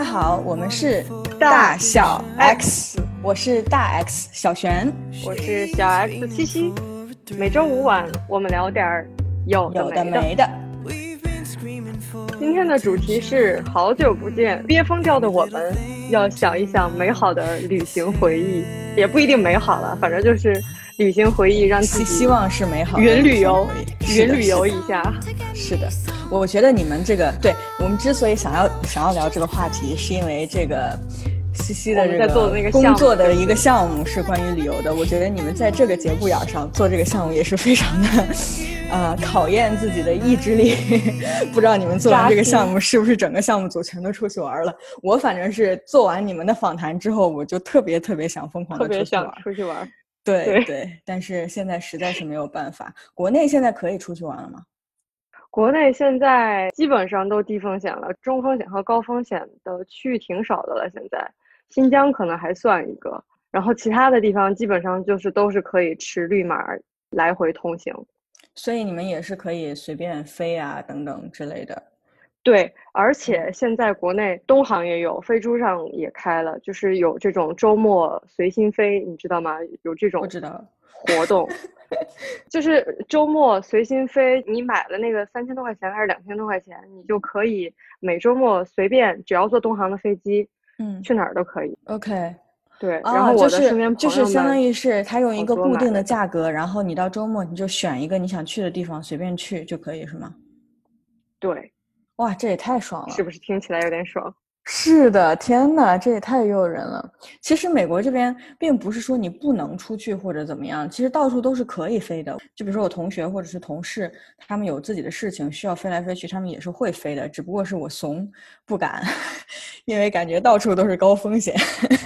大家好，我们是大小 X，我是大 X 小璇，我是小 X 七七。每周五晚，我们聊点儿有有的的没的。今天的主题是好久不见，憋疯掉的我们要想一想美好的旅行回忆，也不一定美好了，反正就是旅行回忆，让自己希希望是美好的云旅游云旅游一下。是的，我觉得你们这个，对我们之所以想要想要聊这个话题，是因为这个西西的这个工作的一个项目是关于旅游的。我觉得你们在这个节骨眼儿上做这个项目也是非常的，呃，考验自己的意志力。不知道你们做完这个项目是不是整个项目组全都出去玩了？我反正是做完你们的访谈之后，我就特别特别想疯狂特别想的出去玩。出去玩。对对对，但是现在实在是没有办法。国内现在可以出去玩了吗？国内现在基本上都低风险了，中风险和高风险的区域挺少的了。现在新疆可能还算一个，然后其他的地方基本上就是都是可以持绿码来回通行。所以你们也是可以随便飞啊，等等之类的。对，而且现在国内东航也有，飞猪上也开了，就是有这种周末随心飞，你知道吗？有这种我知道，活动，就是周末随心飞，你买了那个三千多块钱还是两千多块钱，你就可以每周末随便，只要坐东航的飞机，嗯去哪儿都可以。，OK，对，啊，然后我就是的身边就朋友们是相当于是他用一个固定的价格，然后你到周末你就选一个你想去的地方，随便去就可以，是吗？对，哇，这也太爽了！是不是听起来有点爽？是的，天呐，这也太诱人了。其实美国这边并不是说你不能出去或者怎么样，其实到处都是可以飞的。就比如说我同学或者是同事，他们有自己的事情需要飞来飞去，他们也是会飞的，只不过是我怂不敢，因为感觉到处都是高风险，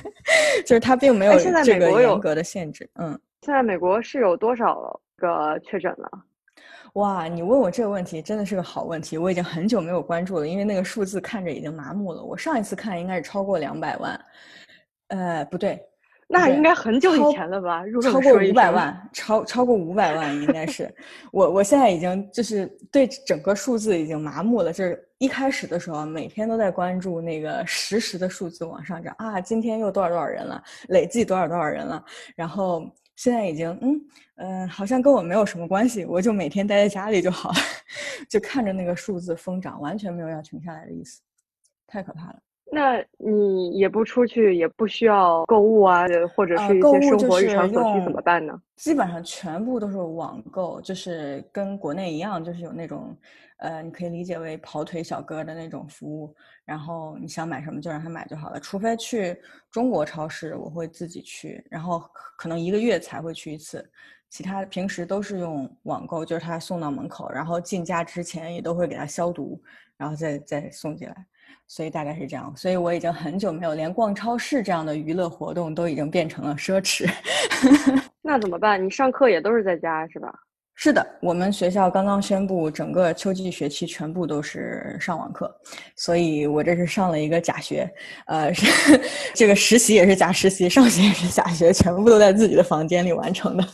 就是他并没有这个严格的限制。嗯，现在美国是有多少个确诊了？哇，你问我这个问题真的是个好问题，我已经很久没有关注了，因为那个数字看着已经麻木了。我上一次看应该是超过两百万，呃，不对，那应该很久以前了吧？如果超过五百万，超超过五百万应该是。我我现在已经就是对整个数字已经麻木了。就是一开始的时候，每天都在关注那个实时的数字往上涨啊，今天又多少多少人了，累计多少多少人了。然后现在已经嗯嗯、好像跟我没有什么关系，我就每天待在家里就好了，就看着那个数字疯涨，完全没有要停下来的意思，太可怕了。那你也不出去，也不需要购物啊，或者呃是一些生活日常所需，怎么办呢？基本上全部都是网购，就是跟国内一样，就是有那种，呃，你可以理解为跑腿小哥的那种服务，然后你想买什么就让他买就好了。除非去中国超市，我会自己去，然后可可能一个月才会去一次，其他平时都是用网购，就是他送到门口，然后进家之前也都会给他消毒，然后再再送进来。所以大概是这样，所以我已经很久没有连逛超市这样的娱乐活动都已经变成了奢侈。那怎么办？你上课也都是在家是吧？是的，我们学校刚刚宣布，整个秋季学期全部都是上网课，所以我这是上了一个假学，呃，是 这个实习也是假实习，上学也是假学，全部都在自己的房间里完成的。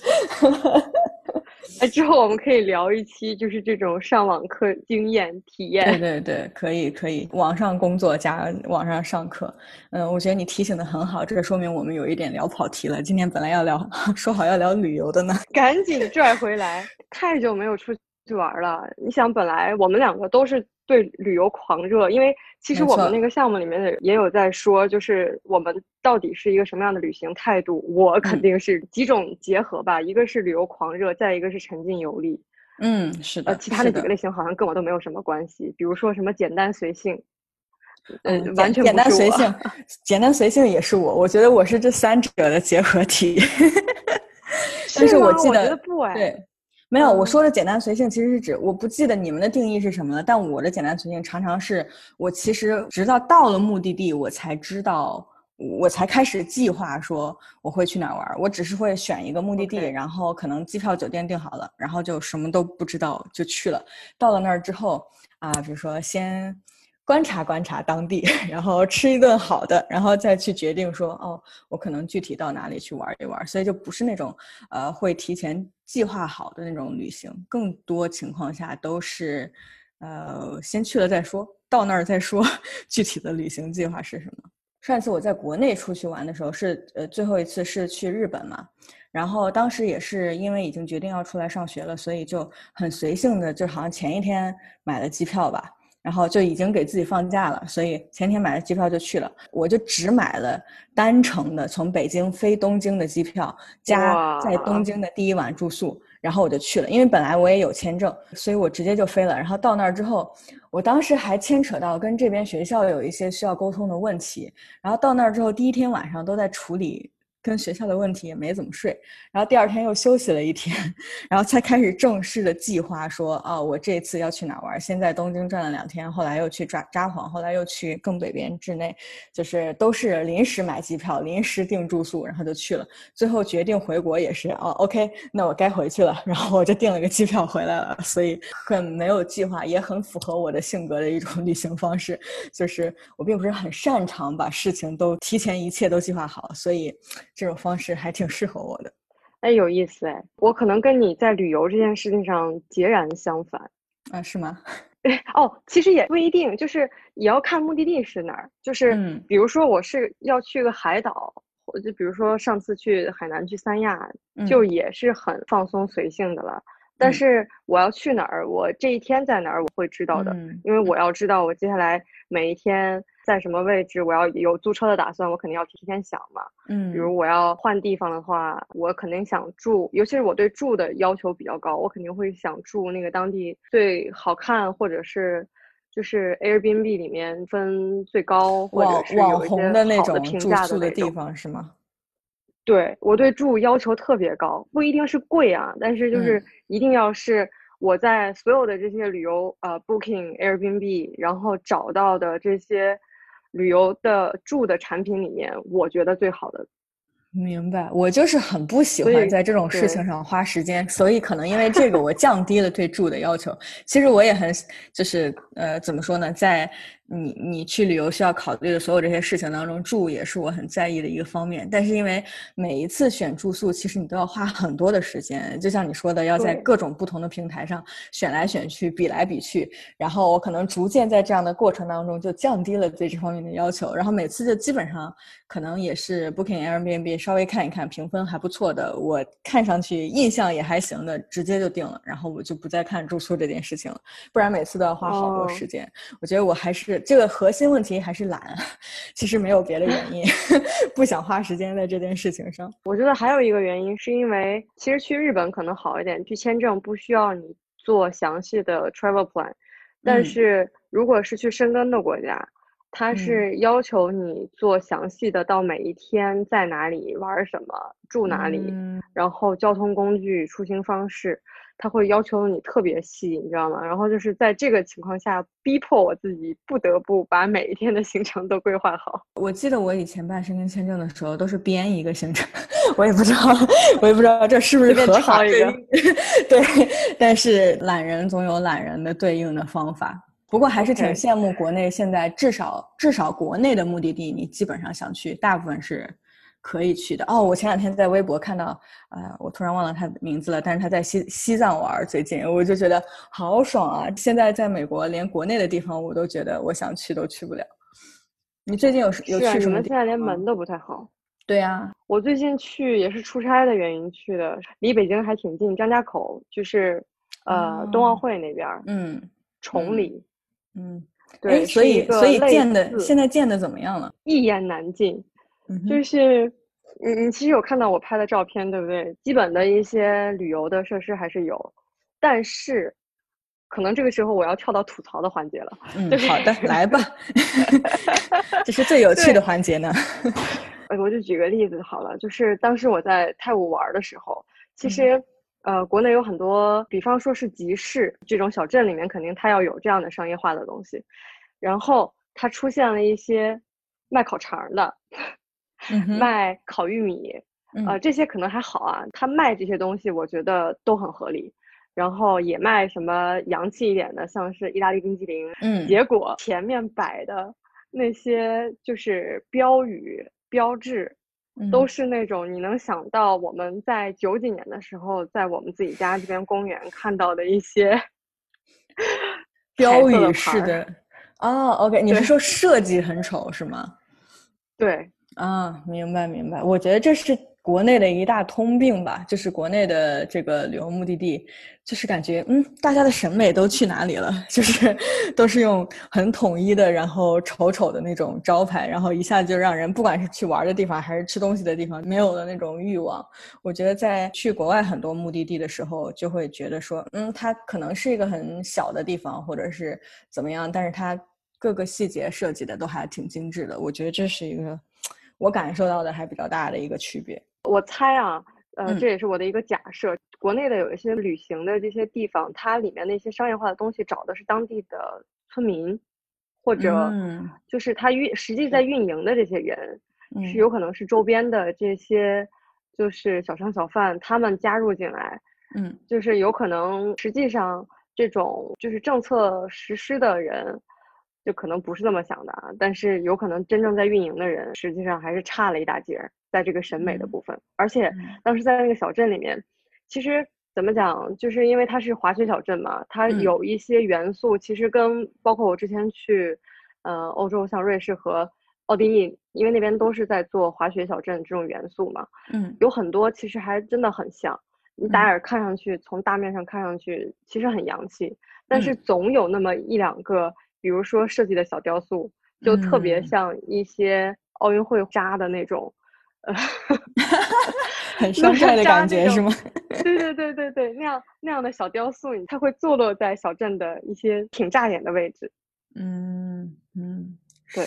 哎，之后我们可以聊一期，就是这种上网课经验体验对验。对对，可以可以，网上工作加网上上课，嗯，我觉得你提醒的很好，这说明我们有一点聊跑题了。今天本来要聊，说好要聊旅游的呢。赶紧拽回来！太久没有出去玩了。你想，本来我们两个都是对旅游狂热，因为其实我们那个项目里面也有在说，就是我们到底是一个什么样的旅行态度。我肯嗯定是几种结合吧，一个是旅游狂热，再一个是沉浸游历。嗯，是的，呃，其他的几个类型好像跟我都没有什么关系，比如说什么简单随性，呃，嗯，完全简简单随性，简单随性也是我，我觉得我是这三者的结合体。但是吗我觉记得得不哎，对，没有，我嗯说的简单随性其实是指我不记得你们的定义是什么了，但我的简单随性常常是我其实直到到了目的地我才知道。我才开始计划说我会去哪儿玩，我只是会选一个目的地然后可能机票、酒店订好了，然后就什么都不知道就去了。到了那儿之后啊，比如说先观察观察当地，然后吃一顿好的，然后再去决定说哦，我可能具体到哪里去玩一玩。所以就不是那种呃会提前计划好的那种旅行，更多情况下都是呃先去了再说。到那儿再说 具体的旅行计划是什么。上一次我在国内出去玩的时候是呃最后一次是去日本嘛，然后当时也是因为已经决定要出来上学了，所以就很随性的就好像前一天买了机票吧。然后就已经给自己放假了，所以前天买了机票就去了。我就只买了单程的从北京飞东京的机票，加在东京的第一晚住宿，然后我就去了。因为本来我也有签证，所以我直接就飞了。然后到那儿之后，我当时还牵扯到跟这边学校有一些需要沟通的问题。然后到那儿之后，第一天晚上都在处理。跟学校的问题也没怎么睡，然后第二天又休息了一天，然后才开始正式的计划说啊，我这次要去哪玩？先在东京转了两天，后来又去札札幌，后来又去更北边之内，就是都是临时买机票、临时订住宿，然后就去了。最后决定回国也是哦，OK，那我该回去了，然后我就订了个机票回来了。所以很没有计划，也很符合我的性格的一种 旅行方式，就是我并不是很擅长把事情都提前一切都计划好，所以。这种方式还挺适合我的，哎，有意思哎，我可能跟你在旅游这件事情上截然相反啊，是吗？哦，其实也不一定，就是也要看目的地是哪儿，就是比如说我是要去个海岛，就比如说上次去海南去三亚，就也是很放松随性的了。但是我要去哪儿，我这一天在哪儿，我会知道的，因为我要知道我接下来每一天。在什么位置？我要有租车的打算，我肯定要提前想嘛。嗯，比如我要换地方的话，我肯定想住，尤其是我对住的要求比较高，我肯定会想住那个当地最好看，或者是就是 Airbnb 里面分最高或者是网红的那种评价的地方是吗？对我对住要求特别高，不一定是贵啊，但是就是一定要是。我在所有的这些旅游呃 Booking Airbnb，然后找到的这些旅游的住的产品里面，我觉得最好的。明白，我就是很不喜欢在这种事情上花时间，所以可能因为这个，我降低了对住的要求。其实我也很就是呃，怎么说呢，在。你你去旅游需要考虑的所有这些事情当中，住也是我很在意的一个方面。但是因为每一次选住宿，其实你都要花很多的时间，就像你说的，要在各种不同的平台上选来选去，比来比去。然后我可能逐渐在这样的过程当中就降低了对这方面的要求。然后每次就基本上可能也是 Booking Airbnb 稍微看一看评分还不错的，我看上去印象也还行的，直接就定了。然后我就不再看住宿这件事情了，不然每次都要花好多时间。我觉得我还是。这个核心问题还是懒，其实没有别的原因，不想花时间在这件事情上。我觉得还有一个原因，是因为其实去日本可能好一点，去签证不需要你做详细的 travel plan，但是如果是去深根的国家，它是要求你做详细的，到每一天在哪里玩什么，住哪里，然后交通工具、出行方式。他会要求你特别细，你知道吗？然后就是在这个情况下，逼迫我自己不得不把每一天的行程都规划好。我记得我以前办申根签证的时候，都是编一个行程，我也不知道，我也不知道这是不是合法一个。对，但是懒人总有懒人的对应的方法。不过还是挺羡慕国内现在至少至少国内的目的地，你基本上想去，大部分是。可以去的哦！我前两天在微博看到，呃，我突然忘了他的名字了，但是他在西西藏玩，最近我就觉得好爽啊！现在在美国，连国内的地方我都觉得我想去都去不了。你最近有有去什么？现在连门都不太好。对呀，我最近去也是出差的原因去的，离北京还挺近，张家口就是呃冬奥会那边嗯，崇礼，嗯，对，所以所以建的现在建的怎么样了？一言难尽。就是你你其实有看到我拍的照片，对不对？基本的一些旅游的设施还是有，但是可能这个时候我要跳到吐槽的环节了。嗯，好的，来吧，这是最有趣的环节呢。呃，我就举个例子好了，就是当时我在泰晤玩的时候，其实呃，国内有很多，比方说是集市这种小镇里面，肯定它要有这样的商业化的东西，然后它出现了一些卖烤肠的。卖烤玉米，呃，这些可能还好啊。他卖这些东西，我觉得都很合理。然后也卖什么洋气一点的，像是意大利冰激凌。嗯，结果前面摆的那些就是标语标志，都是那种你能想到我们在九几年的时候，在我们自己家这边公园看到的一些 标语式的。哦，OK，你是说设计很丑是吗？对，啊，明白明白。我觉得这是国内的一大通病吧，就是国内的这个旅游目的地，就是感觉嗯，大家的审美都去哪里了？就是都是用很统一的，然后丑丑的那种招牌，然后一下就让人不管是去玩的地方还是吃东西的地方，没有了那种欲望。我觉得在去国外很多目的地的时候，就会觉得说，嗯，它可能是一个很小的地方，或者是怎么样，但是它。各个细节设计的都还挺精致的，我觉得这是一个我感受到的还比较大的一个区别。我猜啊，呃，这也是我的一个假设。国内的有一些旅行的这些地方，它里面那些商业化的东西找的是当地的村民，或者就是他运实际在运营的这些人，是有可能是周边的这些就是小商小贩他们加入进来，嗯，就是有可能实际上这种就是政策实施的人。就可能不是这么想的啊，但是有可能真正在运营的人，实际上还是差了一大截，在这个审美的部分。而且当时在那个小镇里面，其实怎么讲，就是因为它是滑雪小镇嘛，它有一些元素，其实跟包括我之前去，呃，欧洲像瑞士和奥地利，因为那边都是在做滑雪小镇这种元素嘛，嗯，有很多其实还真的很像。你打眼看上去，从大面上看上去其实很洋气，但是总有那么一两个。比如说设计的小雕塑，就特别像一些奥运会扎的那种，呃，很山寨的感觉是吗？对对对对对，那样那样的小雕塑，它会坐落在小镇的一些挺扎眼的位置。嗯嗯，对。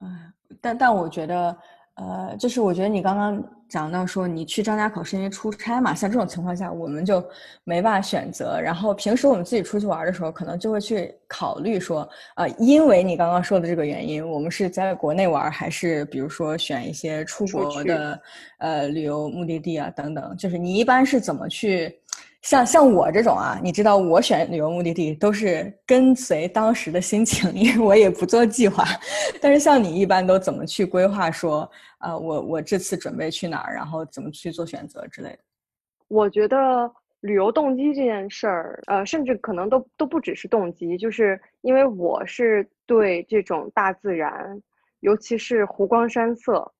哎，但但我觉得。呃，就是我觉得你刚刚讲到说你去张家口是因为出差嘛，像这种情况下我们就没办法选择。然后平时我们自己出去玩的时候，可能就会去考虑说，呃，因为你刚刚说的这个原因，我们是在国内玩，还是比如说选一些出国的呃旅游目的地啊等等。就是你一般是怎么去？像像我这种啊，你知道我选旅游目的地都是跟随当时的心情，因为我也不做计划。但是像你一般都怎么去规划？说啊，我我这次准备去哪儿，然后怎么去做选择之类的？我觉得旅游动机这件事儿，呃，甚至可能都都不只是动机，就是因为我是对这种大自然，尤其是湖光山色，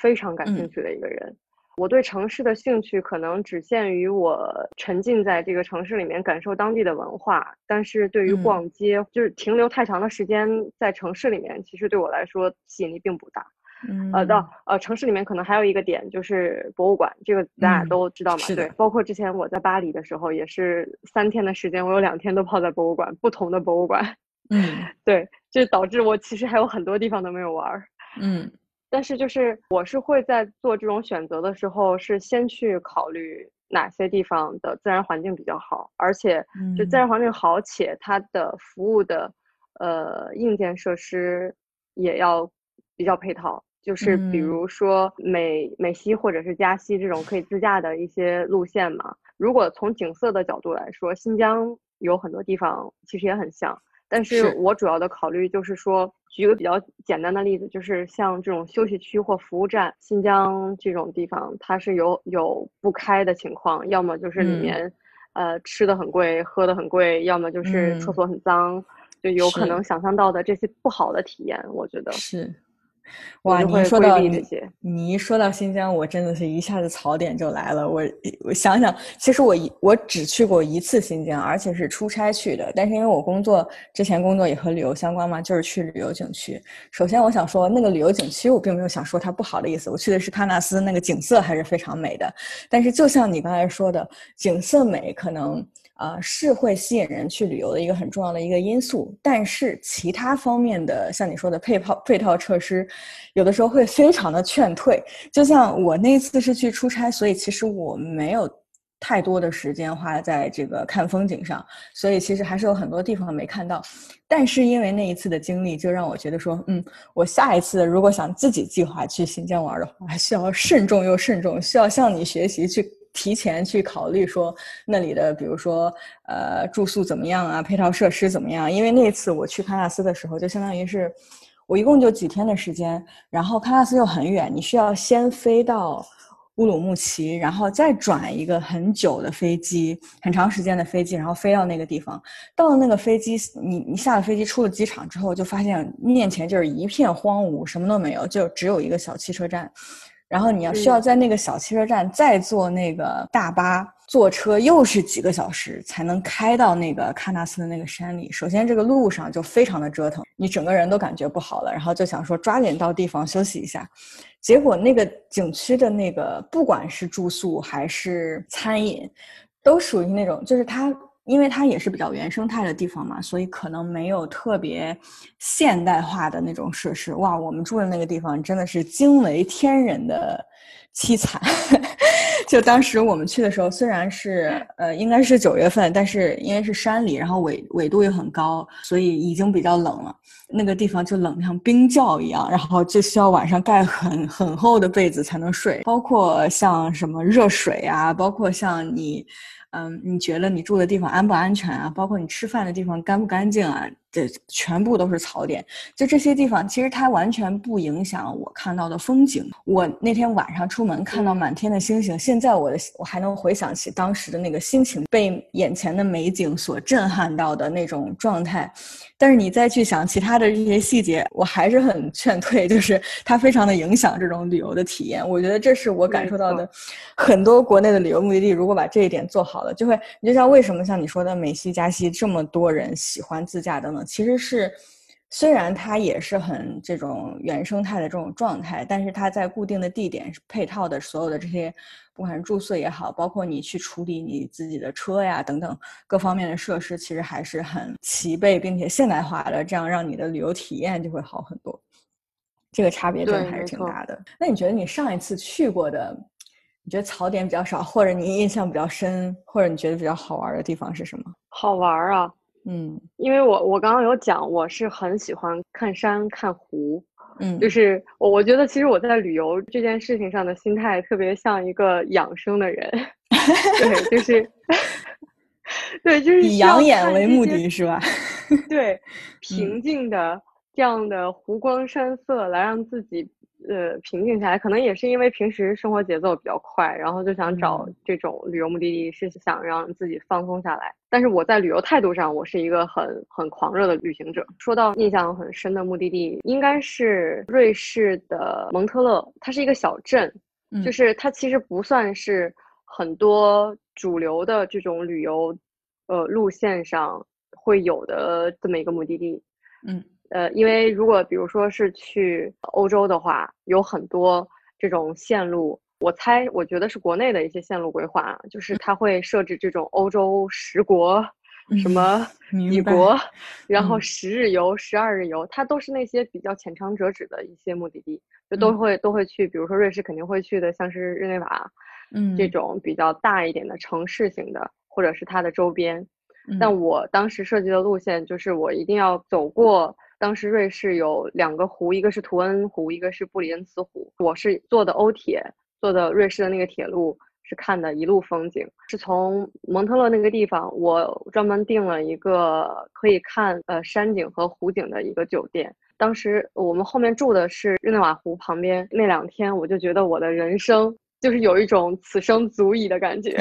非常感兴趣的一个人。我对城市的兴趣可能只限于我沉浸在这个城市里面感受当地的文化，但是对于逛街，就是停留太长的时间在城市里面，其实对我来说吸引力并不大。嗯，呃，到呃城市里面可能还有一个点就是博物馆，这个大家都知道嘛。对，包括之前我在巴黎的时候，也是三天的时间，我有两天都泡在博物馆，不同的博物馆。嗯，对，就导致我其实还有很多地方都没有玩儿。嗯。但是就是我是会在做这种选择的时候，是先去考虑哪些地方的自然环境比较好，而且就自然环境好且它的服务的呃硬件设施也要比较配套。就是比如说美美西或者是加西这种可以自驾的一些路线嘛。如果从景色的角度来说，新疆有很多地方其实也很像。但是我主要的考虑就是说，举个比较简单的例子，就是像这种休息区或服务站，新疆这种地方，它是有有不开的情况，要么就是里面，呃，吃的很贵，喝的很贵，要么就是厕所很脏，就有可能想象到的这些不好的体验，我觉得是。哇，你一说到你，你一说到新疆，我真的是一下子槽点就来了。我我想想，其实我一我只去过一次新疆，而且是出差去的。但是因为我工作之前工作也和旅游相关嘛，就是去旅游景区。首先我想说，那个旅游景区我并没有想说它不好的意思。我去的是喀纳斯，那个景色还是非常美的。但是就像你刚才说的，景色美可能。啊，是会吸引人去旅游的一个很重要的一个因素，但是其他方面的，像你说的配套配套设施，有的时候会非常的劝退。就像我那次是去出差，所以其实我没有太多的时间花在这个看风景上，所以其实还是有很多地方没看到。但是因为那一次的经历，就让我觉得说，嗯，我下一次如果想自己计划去新疆玩的话，需要慎重又慎重，需要向你学习去。提前去考虑说那里的，比如说呃住宿怎么样啊，配套设施怎么样？因为那次我去喀纳斯的时候，就相当于是我一共就几天的时间，然后喀纳斯又很远，你需要先飞到乌鲁木齐，然后再转一个很久的飞机，很长时间的飞机，然后飞到那个地方。到了那个飞机，你你下了飞机出了机场之后，就发现面前就是一片荒芜，什么都没有，就只有一个小汽车站。然后你要需要在那个小汽车站再坐那个大巴，坐车又是几个小时才能开到那个喀纳斯的那个山里。首先这个路上就非常的折腾，你整个人都感觉不好了，然后就想说抓紧到地方休息一下。结果那个景区的那个不管是住宿还是餐饮，都属于那种就是它。因为它也是比较原生态的地方嘛，所以可能没有特别现代化的那种设施。哇，我们住的那个地方真的是惊为天人的凄惨。就当时我们去的时候，虽然是呃应该是九月份，但是因为是山里，然后纬纬度又很高，所以已经比较冷了。那个地方就冷像冰窖一样，然后就需要晚上盖很很厚的被子才能睡。包括像什么热水啊，包括像你。嗯，你觉得你住的地方安不安全啊？包括你吃饭的地方干不干净啊？这全部都是槽点。就这些地方，其实它完全不影响我看到的风景。我那天晚上出门看到满天的星星，现在我的我还能回想起当时的那个心情，被眼前的美景所震撼到的那种状态。但是你再去想其他的这些细节，我还是很劝退，就是它非常的影响这种旅游的体验。我觉得这是我感受到的，很多国内的旅游目的地如果把这一点做好了，就会，你就像为什么像你说的美西加西这么多人喜欢自驾等等，其实是。虽然它也是很这种原生态的这种状态，但是它在固定的地点配套的所有的这些，不管是住宿也好，包括你去处理你自己的车呀等等各方面的设施，其实还是很齐备并且现代化的，这样让你的旅游体验就会好很多。这个差别真的还是挺大的。那你觉得你上一次去过的，你觉得槽点比较少，或者你印象比较深，或者你觉得比较好玩的地方是什么？好玩啊！嗯，因为我我刚刚有讲，我是很喜欢看山看湖，嗯，就是我我觉得其实我在旅游这件事情上的心态特别像一个养生的人，对，就是 对，就是以养眼为目的是吧？对，平静的这样的湖光山色来让自己。呃，平静下来，可能也是因为平时生活节奏比较快，然后就想找这种旅游目的地，是想让自己放松下来。但是我在旅游态度上，我是一个很很狂热的旅行者。说到印象很深的目的地，应该是瑞士的蒙特勒，它是一个小镇，就是它其实不算是很多主流的这种旅游，呃，路线上会有的这么一个目的地，嗯。呃，因为如果比如说是去欧洲的话，有很多这种线路。我猜，我觉得是国内的一些线路规划，就是它会设置这种欧洲十国，什么米国，然后十日游、十二日游，它都是那些比较浅尝辄止的一些目的地，就都会都会去。比如说瑞士肯定会去的，像是日内瓦，嗯，这种比较大一点的城市型的，或者是它的周边。但我当时设计的路线就是我一定要走过。当时瑞士有两个湖，一个是图恩湖，一个是布里恩茨湖。我是坐的欧铁，坐的瑞士的那个铁路，是看的一路风景。是从蒙特勒那个地方，我专门订了一个可以看呃山景和湖景的一个酒店。当时我们后面住的是日内瓦湖旁边，那两天我就觉得我的人生就是有一种此生足矣的感觉。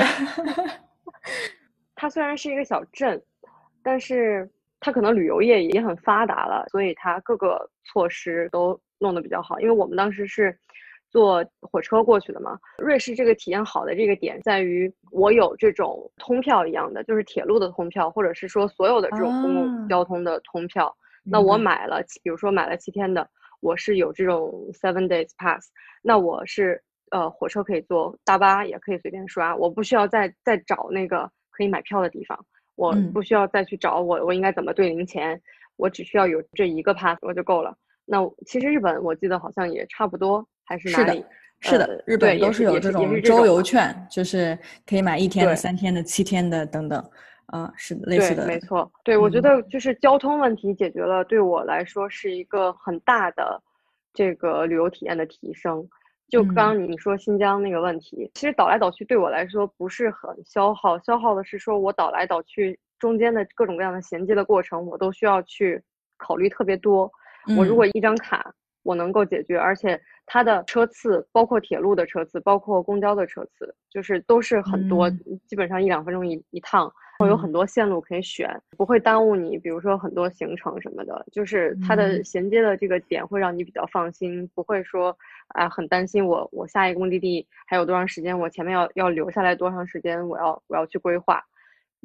它虽然是一个小镇，但是。它可能旅游业也很发达了，所以它各个措施都弄得比较好。因为我们当时是坐火车过去的嘛，瑞士这个体验好的这个点在于，我有这种通票一样的，就是铁路的通票，或者是说所有的这种公共交通的通票。那我买了，比如说买了七天的，我是有这种 seven days pass。那我是呃火车可以坐，大巴也可以随便刷，我不需要再再找那个可以买票的地方。我不需要再去找我，我应该怎么兑零钱？我只需要有这一个 pass 我就够了。那其实日本我记得好像也差不多，还是哪里？是的，日本都是有这种周游券，就是可以买一天的、三天的、七天的等等。啊，是的，类似的，没错。对，我觉得就是交通问题解决了，对我来说是一个很大的这个旅游体验的提升。就刚刚你说新疆那个问题，其实倒来倒去对我来说不是很消耗，消耗的是说我倒来倒去中间的各种各样的衔接的过程，我都需要去考虑特别多。我如果一张卡我能够解决，而且它的车次，包括铁路的车次，包括公交的车次，就是都是很多，基本上一两分钟一一趟，会有很多线路可以选，不会耽误你，比如说很多行程什么的，就是它的衔接的这个点会让你比较放心，不会说啊很担心我我下一个目的地还有多长时间，我前面要要留下来多长时间，我要我要去规划。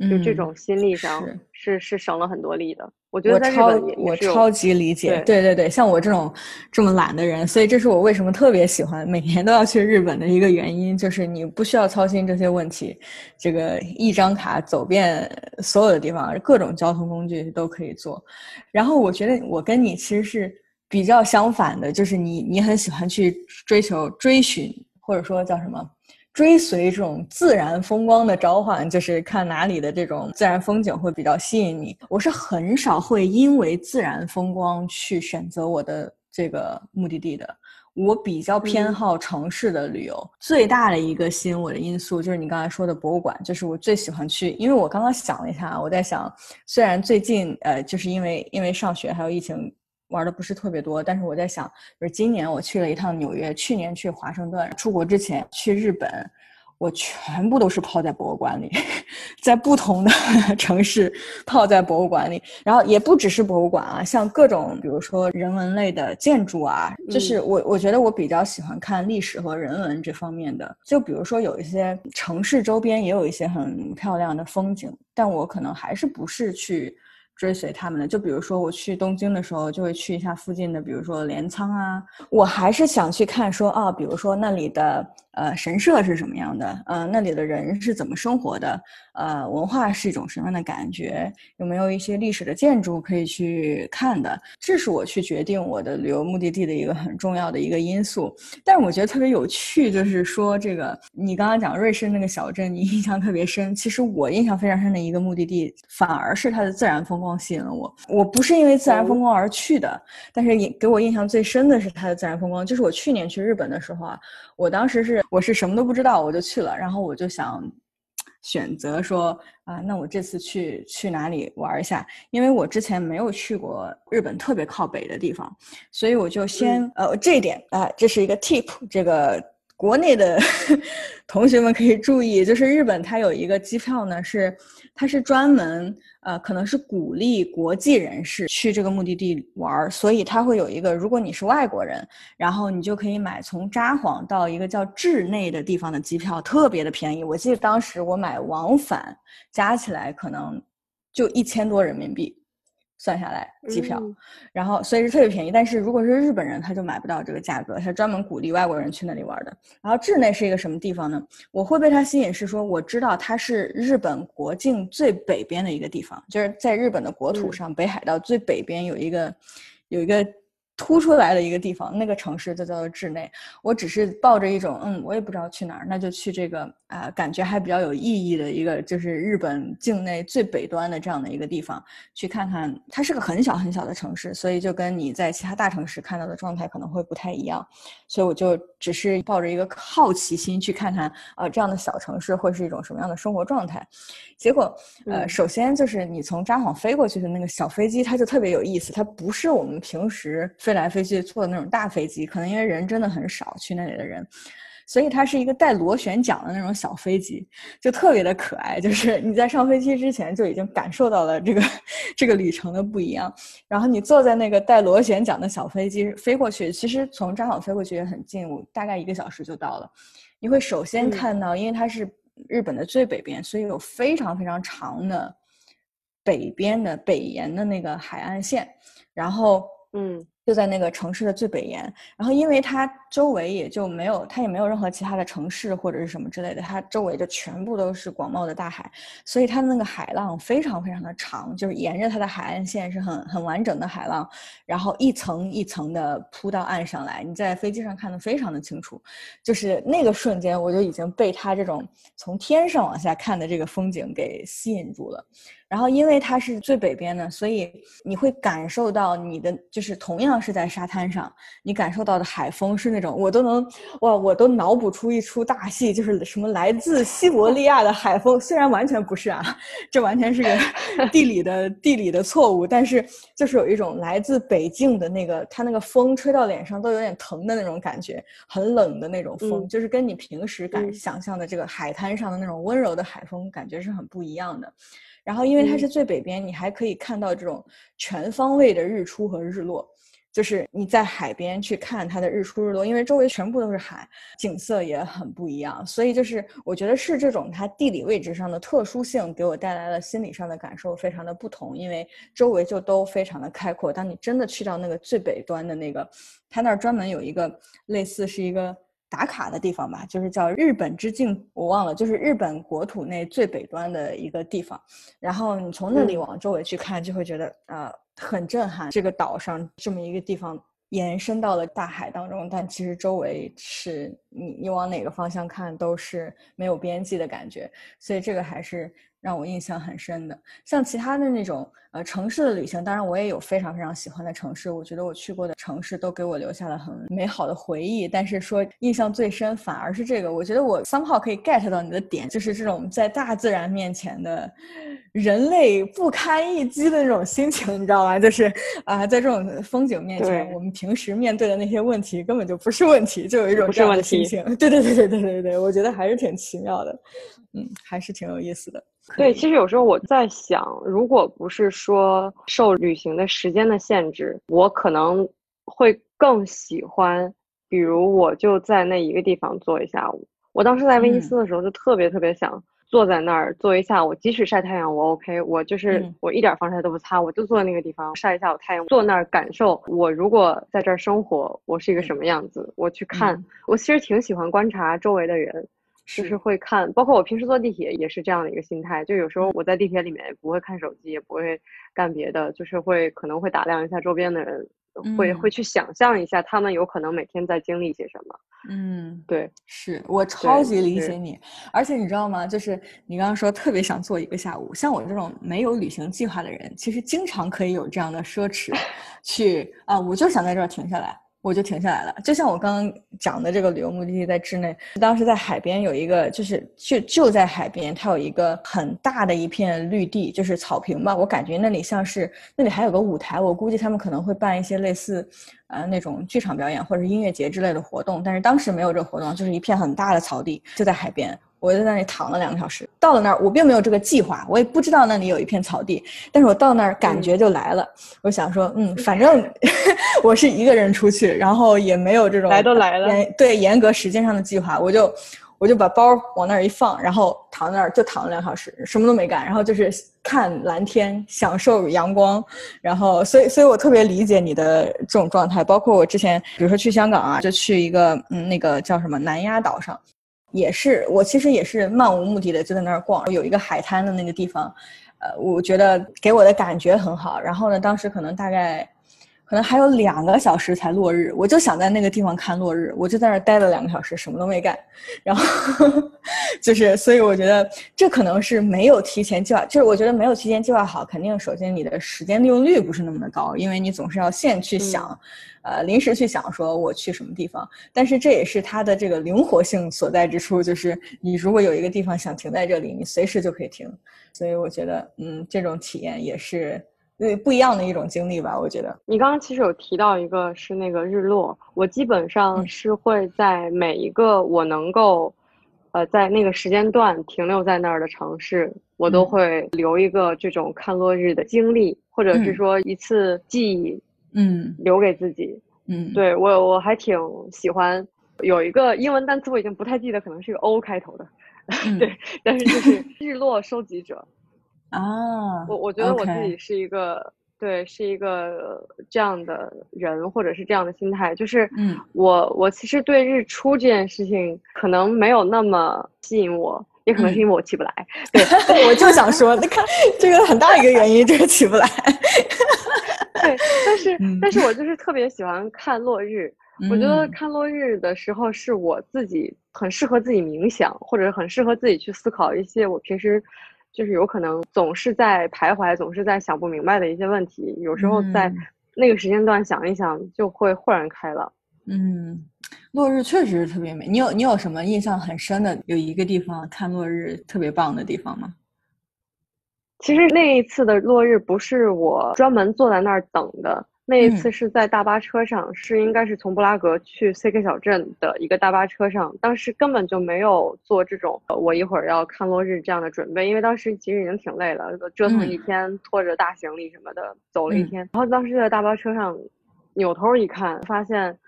就这种心理上是是省了很多力的，我觉得在日本我超级理解，对对对，像我这种这么懒的人，所以这是我为什么特别喜欢每年都要去日本的一个原因，就是你不需要操心这些问题，这个一张卡走遍所有的地方，各种交通工具都可以坐。然后我觉得我跟你其实是比较相反的，就是你你很喜欢去追求追寻，或者说叫什么？追随这种自然风光的召唤，就是看哪里的这种自然风景会比较吸引你。我是很少会因为自然风光去选择我的这个目的地的。我比较偏好城市的旅游。最大的一个吸引我的因素就是你刚才说的博物馆，就是我最喜欢去。因为我刚刚想了一下，我在想，虽然最近呃，就是因为因为上学还有疫情。玩的不是特别多，但是我在想，就是今年我去了一趟纽约，去年去华盛顿，出国之前去日本，我全部都是泡在博物馆里，在不同的 城市泡在博物馆里，然后也不只是博物馆啊，像各种比如说人文类的建筑啊，就是我我觉得我比较喜欢看历史和人文这方面的，就比如说有一些城市周边也有一些很漂亮的风景，但我可能还是不是去。追随他们的，就比如说我去东京的时候，就会去一下附近的，比如说镰仓啊。我还是想去看，说啊，比如说那里的呃神社是什么样的，呃，那里的人是怎么生活的，呃，文化是一种什么样的感觉，有没有一些历史的建筑可以去看的。这是我去决定我的旅游目的地的一个很重要的一个因素。但是我觉得特别有趣，就是说这个你刚刚讲瑞士那个小镇，你印象特别深。其实我印象非常深的一个目的地，反而是它的自然风光。吸引了我，我不是因为自然风光而去的，但是给我印象最深的是它的自然风光。就是我去年去日本的时候啊，我当时是我是什么都不知道，我就去了，然后我就想选择说啊，那我这次去去哪里玩一下？因为我之前没有去过日本特别靠北的地方，所以我就先呃这一点啊，这是一个 tip，这个。国内的 同学们可以注意，就是日本它有一个机票呢，是它是专门呃，可能是鼓励国际人士去这个目的地玩，所以它会有一个，如果你是外国人，然后你就可以买从札幌到一个叫志内的地方的机票，特别的便宜。我记得当时我买往返加起来可能就一千多人民币。算下来机票，然后所以是特别便宜。但是如果是日本人，他就买不到这个价格。他专门鼓励外国人去那里玩的。然后智内是一个什么地方呢？我会被它吸引，是说我知道它是日本国境最北边的一个地方，就是在日本的国土上，北海道最北边有一个有一个。突出来的一个地方，那个城市就叫做智内。我只是抱着一种，嗯，我也不知道去哪儿，那就去这个啊，感觉还比较有意义的一个，就是日本境内最北端的这样的一个地方，去看看。它是个很小很小的城市，所以就跟你在其他大城市看到的状态可能会不太一样。所以我就只是抱着一个好奇心去看看，啊，这样的小城市会是一种什么样的生活状态。结果，呃，首先就是你从札幌飞过去的那个小飞机，它就特别有意思，它不是我们平时。飞来飞去坐的那种大飞机，可能因为人真的很少，去那里的人，所以它是一个带螺旋桨的那种小飞机，就特别的可爱。就是你在上飞机之前就已经感受到了这个这个旅程的不一样。然后你坐在那个带螺旋桨的小飞机飞过去，其实从札幌飞过去也很近，大概一个小时就到了。你会首先看到，因为它是日本的最北边，所以有非常非常长的北边的北沿的那个海岸线，然后嗯。就在那个城市的最北沿，然后因为它周围也就没有，它也没有任何其他的城市或者是什么之类的，它周围就全部都是广袤的大海，所以它的那个海浪非常非常的长，就是沿着它的海岸线是很很完整的海浪，然后一层一层的铺到岸上来，你在飞机上看得非常的清楚，就是那个瞬间我就已经被它这种从天上往下看的这个风景给吸引住了。然后因为它是最北边的，所以你会感受到你的就是同样是在沙滩上，你感受到的海风是那种我都能哇，我都脑补出一出大戏，就是什么来自西伯利亚的海风，虽然完全不是啊，这完全是个 地理的地理的错误，但是就是有一种来自北境的那个，它那个风吹到脸上都有点疼的那种感觉，很冷的那种风，就是跟你平时感想象的这个海滩上的那种温柔的海风感觉是很不一样的。然后，因为它是最北边，你还可以看到这种全方位的日出和日落，就是你在海边去看它的日出日落，因为周围全部都是海，景色也很不一样。所以，就是我觉得是这种它地理位置上的特殊性给我带来了心理上的感受非常的不同，因为周围就都非常的开阔。当你真的去到那个最北端的那个，它那儿专门有一个类似是一个。打卡的地方吧，就是叫日本之境，我忘了，就是日本国土内最北端的一个地方。然后你从那里往周围去看，就会觉得呃很震撼。这个岛上这么一个地方延伸到了大海当中，但其实周围是你你往哪个方向看都是没有边际的感觉，所以这个还是。让我印象很深的，像其他的那种呃城市的旅行，当然我也有非常非常喜欢的城市，我觉得我去过的城市都给我留下了很美好的回忆。但是说印象最深，反而是这个，我觉得我 somehow 可以 get 到你的点，就是这种在大自然面前的人类不堪一击的那种心情，你知道吗？就是啊，在这种风景面前，我们平时面对的那些问题根本就不是问题，就有一种这样的心情。对对对对对对对，我觉得还是挺奇妙的，嗯，还是挺有意思的。对，其实有时候我在想，如果不是说受旅行的时间的限制，我可能会更喜欢，比如我就在那一个地方坐一下午。我当时在威尼斯的时候，就特别特别想坐在那儿坐一下午，即使晒太阳我 OK，我就是我一点防晒都不擦，我就坐在那个地方晒一下午太阳，坐那儿感受我如果在这儿生活，我是一个什么样子。我去看，我其实挺喜欢观察周围的人。就是会看，包括我平时坐地铁也是这样的一个心态。就有时候我在地铁里面也不会看手机，也不会干别的，就是会可能会打量一下周边的人，会会去想象一下他们有可能每天在经历些什么。嗯，对，是我超级理解你。而且你知道吗？就是你刚刚说特别想坐一个下午，像我这种没有旅行计划的人，其实经常可以有这样的奢侈，去啊，我就想在这儿停下来。我就停下来了，就像我刚刚讲的这个旅游目的地在智内，当时在海边有一个，就是就就在海边，它有一个很大的一片绿地，就是草坪吧。我感觉那里像是那里还有个舞台，我估计他们可能会办一些类似，呃那种剧场表演或者音乐节之类的活动，但是当时没有这个活动，就是一片很大的草地，就在海边。我就在那里躺了两个小时，到了那儿我并没有这个计划，我也不知道那里有一片草地，但是我到那儿感觉就来了。我想说，嗯，反正 我是一个人出去，然后也没有这种来都来了，对严格时间上的计划，我就我就把包往那儿一放，然后躺那儿就躺了两小时，什么都没干，然后就是看蓝天，享受阳光，然后所以所以我特别理解你的这种状态，包括我之前比如说去香港啊，就去一个嗯那个叫什么南丫岛上。也是，我其实也是漫无目的的就在那儿逛，有一个海滩的那个地方，呃，我觉得给我的感觉很好。然后呢，当时可能大概，可能还有两个小时才落日，我就想在那个地方看落日，我就在那儿待了两个小时，什么都没干。然后 就是，所以我觉得这可能是没有提前计划，就是我觉得没有提前计划好，肯定首先你的时间利用率不是那么的高，因为你总是要现去想。呃，临时去想说我去什么地方，但是这也是它的这个灵活性所在之处，就是你如果有一个地方想停在这里，你随时就可以停。所以我觉得，嗯，这种体验也是对不一样的一种经历吧。我觉得你刚刚其实有提到一个是那个日落，我基本上是会在每一个我能够，呃，在那个时间段停留在那儿的城市，我都会留一个这种看落日的经历，或者是说一次记忆。嗯，留给自己。嗯，对我我还挺喜欢有一个英文单词，我已经不太记得，可能是个 O 开头的。对，但是就是日落收集者啊。我我觉得我自己是一个对，是一个这样的人，或者是这样的心态，就是嗯，我我其实对日出这件事情可能没有那么吸引我，也可能是因为我起不来。对，我就想说，你看这个很大一个原因就是起不来。对，但是但是我就是特别喜欢看落日。我觉得看落日的时候是我自己很适合自己冥想，或者很适合自己去思考一些我平时就是有可能总是在徘徊，总是在想不明白的一些问题，有时候在那个时间段想一想，就会豁然开朗。嗯，落日确实是特别美。你有你有什么印象很深的？有一个地方看落日特别棒的地方吗？其实那一次的落日不是我专门坐在那儿等的，那一次是在大巴车上，是应该是从布拉格去 CK 小镇的一个大巴车上。当时根本就没有做这种我一会儿要看落日这样的准备，因为当时其实已经挺累了，折腾一天，拖着大行李什么的走了一天。然后当时在大巴车上，扭头一看，发现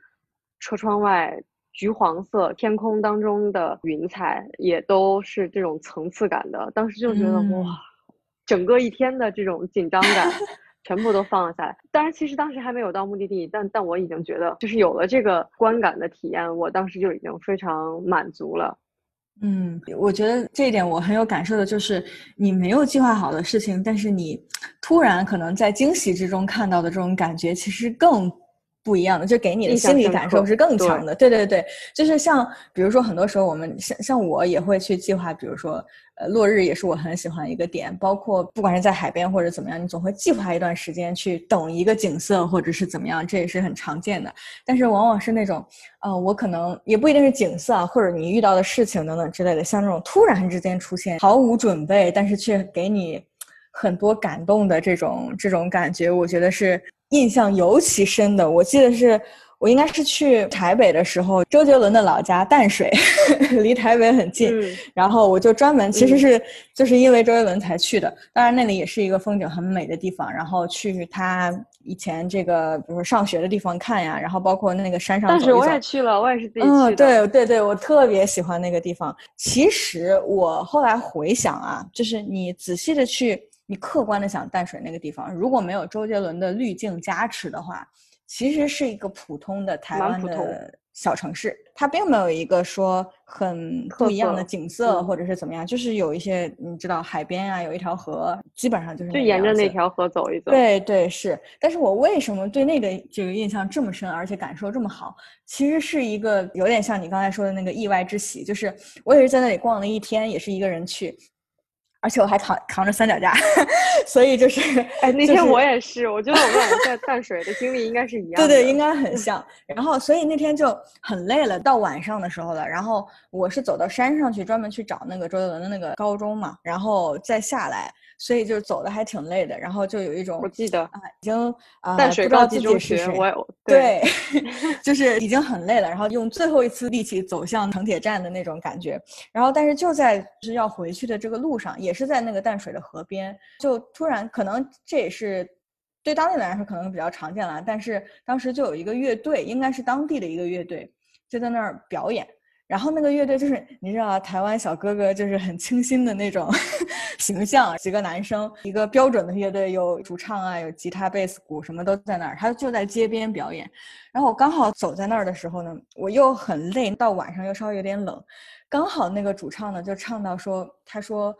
车窗外橘黄色天空当中的云彩也都是这种层次感的，当时就觉得哇。整个一天的这种紧张感，全部都放了下来。当然，其实当时还没有到目的地，但但我已经觉得，就是有了这个观感的体验，我当时就已经非常满足了。嗯，我觉得这一点我很有感受的，就是你没有计划好的事情，但是你突然可能在惊喜之中看到的这种感觉，其实更。不一样的，就给你的心理感受是更强的。对对对，就是像比如说，很多时候我们像像我也会去计划，比如说，呃，落日也是我很喜欢一个点。包括不管是在海边或者怎么样，你总会计划一段时间去等一个景色或者是怎么样，这也是很常见的。但是往往是那种，呃，我可能也不一定是景色啊，或者你遇到的事情等等之类的，像这种突然之间出现，毫无准备，但是却给你很多感动的这种这种感觉，我觉得是。印象尤其深的，我记得是我应该是去台北的时候，周杰伦的老家淡水，离台北很近，然后我就专门其实是就是因为周杰伦才去的。当然那里也是一个风景很美的地方，然后去他以前这个比如说上学的地方看呀，然后包括那个山上。但是我也去了，我也是自己去的。嗯，对对对，我特别喜欢那个地方。其实我后来回想啊，就是你仔细的去。你客观的想，淡水那个地方如果没有周杰伦的滤镜加持的话，其实是一个普通的台湾的小城市，它并没有一个说很不一样的景色或者是怎么样，就是有一些你知道海边啊，有一条河，基本上就是就沿着那条河走一走。对对是，但是我为什么对那个这个印象这么深，而且感受这么好？其实是一个有点像你刚才说的那个意外之喜，就是我也是在那里逛了一天，也是一个人去。而且我还扛扛着三脚架，所以就是，哎，那天我也是，我觉得我们俩在淡水的经历应该是一样的。对对，应该很像。然后，所以那天就很累了，到晚上的时候了。然后我是走到山上去，专门去找那个周杰伦的那个高中嘛，然后再下来。所以就走的还挺累的，然后就有一种我记得啊，已经啊淡水高级中学，我对，就是已经很累了，然后用最后一次力气走向城铁站的那种感觉。然后但是就在是要回去的这个路上，也是在那个淡水的河边，就突然可能这也是对当地人来说可能比较常见了，但是当时就有一个乐队，应该是当地的一个乐队，就在那儿表演。然后那个乐队就是你知道台湾小哥哥就是很清新的那种 形象，几个男生，一个标准的乐队，有主唱啊，有吉他、贝斯、鼓，什么都在那儿。他就在街边表演。然后我刚好走在那儿的时候呢，我又很累，到晚上又稍微有点冷，刚好那个主唱呢就唱到说，他说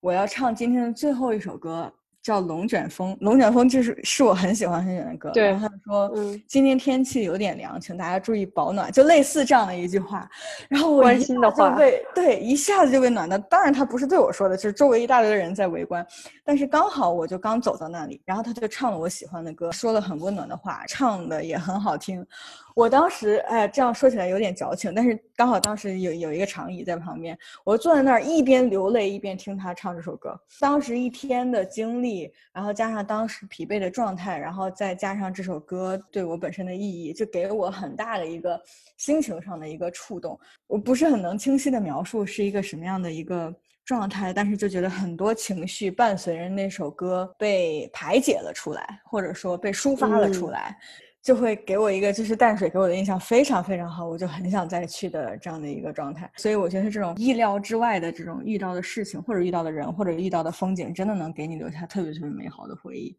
我要唱今天的最后一首歌。叫龙卷风，龙卷风就是是我很喜欢很喜欢的歌。对，然后他说，嗯，今天天气有点凉，请大家注意保暖，就类似这样的一句话。然后我一下就被对一下子就被暖的。当然他不是对我说的，就是周围一大堆的人在围观。但是刚好我就刚走到那里，然后他就唱了我喜欢的歌，说了很温暖的话，唱的也很好听。我当时哎，这样说起来有点矫情，但是刚好当时有有一个长椅在旁边，我坐在那儿一边流泪一边听他唱这首歌。当时一天的经历，然后加上当时疲惫的状态，然后再加上这首歌对我本身的意义，就给我很大的一个心情上的一个触动。我不是很能清晰的描述是一个什么样的一个状态，但是就觉得很多情绪伴随着那首歌被排解了出来，或者说被抒发了出来。就会给我一个，就是淡水给我的印象非常非常好，我就很想再去的这样的一个状态。所以我觉得这种意料之外的这种遇到的事情，或者遇到的人，或者遇到的风景，真的能给你留下特别特别美好的回忆。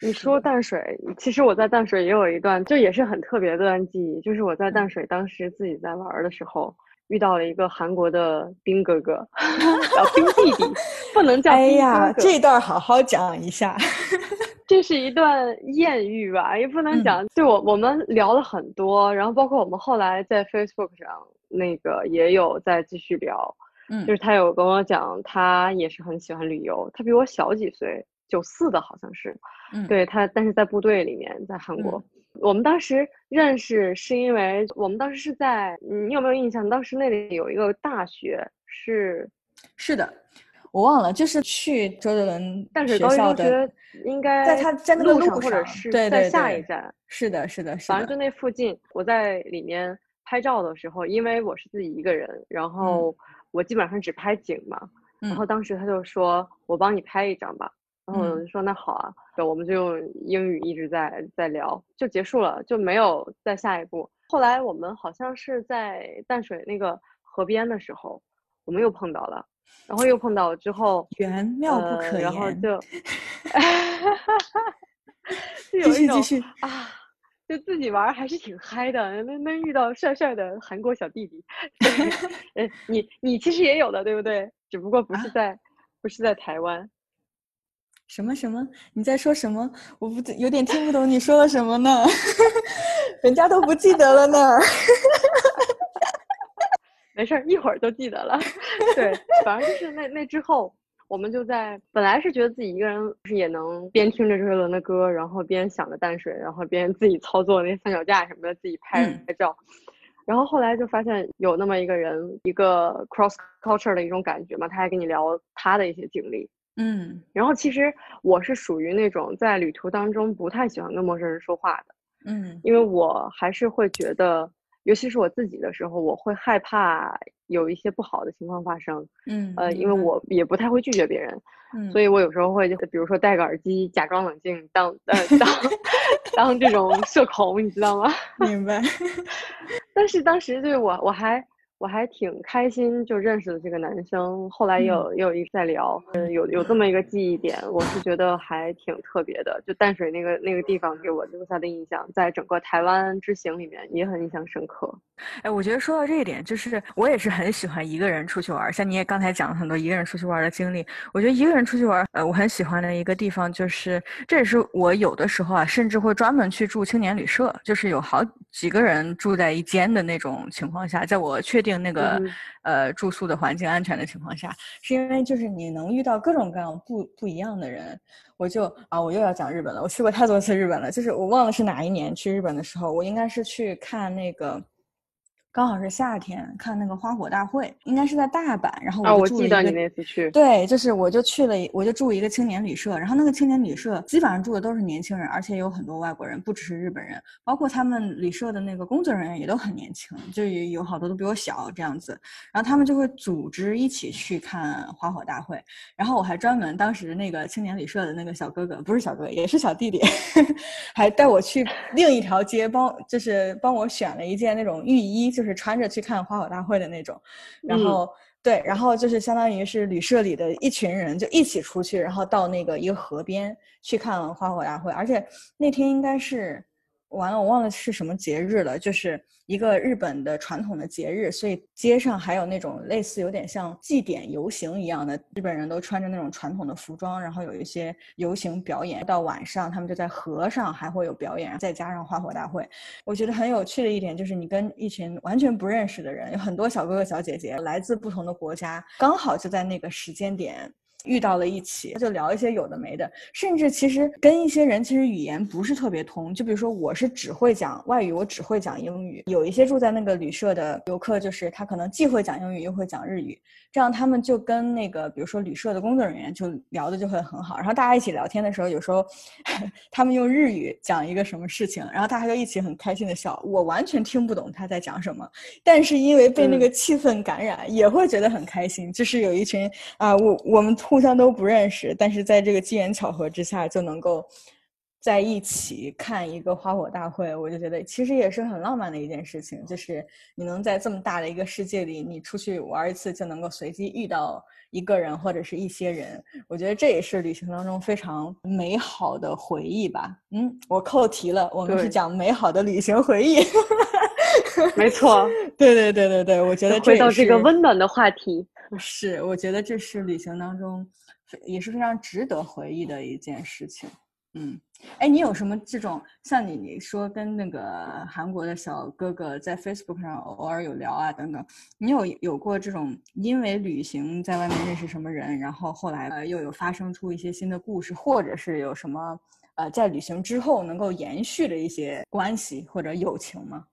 你说淡水，其实我在淡水也有一段，就也是很特别的段记忆，就是我在淡水当时自己在玩的时候，遇到了一个韩国的兵哥哥，叫兵弟弟，不能叫。哎呀，这段好好讲一下。这是一段艳遇吧，也不能讲。就我我们聊了很多，然后包括我们后来在 Facebook 上那个也有在继续聊。嗯，就是他有跟我讲，他也是很喜欢旅游，他比我小几岁，九四的好像是，嗯，对他，但是在部队里面，在韩国。我们当时认识是因为我们当时是在，你有没有印象？当时那里有一个大学是，是的，我忘了，就是去周杰伦淡水高级中学，应该在他在那个路上，或者是在下一站。是的，是的，是的。反正就那附近，我在里面拍照的时候，因为我是自己一个人，然后我基本上只拍景嘛，然后当时他就说：“我帮你拍一张吧。”然后我就说那好啊，对，我们就用英语一直在在聊，就结束了，就没有再下一步。后来我们好像是在淡水那个河边的时候，我们又碰到了，然后又碰到了之后，缘妙不可言，然后就，继续继续啊，就自己玩还是挺嗨的，能能遇到帅帅的韩国小弟弟，呃，你你其实也有的对不对？只不过不是在不是在台湾。什么什么？你在说什么？我不有点听不懂你说了什么呢？人家都不记得了呢。没事儿，一会儿就记得了。对，反正就是那那之后，我们就在本来是觉得自己一个人是也能边听着周杰伦的歌，然后边想着淡水，然后边自己操作那三脚架什么的，自己拍拍照。然后后来就发现有那么一个人，一个 cross culture 的一种感觉嘛，他还跟你聊他的一些经历。嗯，然后其实我是属于那种在旅途当中不太喜欢跟陌生人说话的，嗯，因为我还是会觉得，尤其是我自己的时候，我会害怕有一些不好的情况发生，嗯，呃，因为我也不太会拒绝别人，嗯，所以我有时候会就比如说戴个耳机，假装冷静，当呃当 当这种社恐，你知道吗？明白。但是当时对我我还。我还挺开心，就认识了这个男生。后来也有也有一在聊，嗯，有有这么一个记忆点，我是觉得还挺特别的。就淡水那个那个地方给我留下的印象，在整个台湾之行里面也很印象深刻。哎，我觉得说到这一点，就是我也是很喜欢一个人出去玩。像你也刚才讲了很多一个人出去玩的经历，我觉得一个人出去玩，呃，我很喜欢的一个地方就是，这也是我有的时候啊，甚至会专门去住青年旅社，就是有好几个人住在一间的那种情况下，在我确定。定那个呃住宿的环境安全的情况下，是因为就是你能遇到各种各样不不一样的人。我就啊，我又要讲日本了。我去过太多次日本了，就是我忘了是哪一年去日本的时候，我应该是去看那个。刚好是夏天，看那个花火大会，应该是在大阪。然后我记得你那次去，对，就是我就去了，我就住一个青年旅社。然后那个青年旅社基本上住的都是年轻人，而且有很多外国人，不只是日本人，包括他们旅社的那个工作人员也都很年轻，就有好多都比我小这样子。然后他们就会组织一起去看花火大会。然后我还专门当时那个青年旅社的那个小哥哥，不是小哥哥，也是小弟弟，还带我去另一条街帮，就是帮我选了一件那种浴衣，就是。是穿着去看花火大会的那种，然后对，然后就是相当于是旅社里的一群人就一起出去，然后到那个一个河边去看花火大会，而且那天应该是。完了，我忘了是什么节日了，就是一个日本的传统的节日，所以街上还有那种类似有点像祭典游行一样的，日本人都穿着那种传统的服装，然后有一些游行表演。到晚上，他们就在河上还会有表演，再加上花火大会。我觉得很有趣的一点就是，你跟一群完全不认识的人，有很多小哥哥小姐姐，来自不同的国家，刚好就在那个时间点。遇到了一起，就聊一些有的没的，甚至其实跟一些人其实语言不是特别通。就比如说，我是只会讲外语，我只会讲英语。有一些住在那个旅社的游客，就是他可能既会讲英语又会讲日语，这样他们就跟那个比如说旅社的工作人员就聊的就会很好。然后大家一起聊天的时候，有时候 他们用日语讲一个什么事情，然后大家就一起很开心的笑。我完全听不懂他在讲什么，但是因为被那个气氛感染，也会觉得很开心。就是有一群啊，我我们。互相都不认识，但是在这个机缘巧合之下就能够在一起看一个花火大会，我就觉得其实也是很浪漫的一件事情。就是你能在这么大的一个世界里，你出去玩一次就能够随机遇到一个人或者是一些人，我觉得这也是旅行当中非常美好的回忆吧。嗯，我扣题了，我们是讲美好的旅行回忆。没错，对对对对对，我觉得回到这个温暖的话题。是，我觉得这是旅行当中也是非常值得回忆的一件事情。嗯，哎，你有什么这种像你你说跟那个韩国的小哥哥在 Facebook 上偶尔有聊啊等等，你有有过这种因为旅行在外面认识什么人，然后后来呃又有发生出一些新的故事，或者是有什么呃在旅行之后能够延续的一些关系或者友情吗？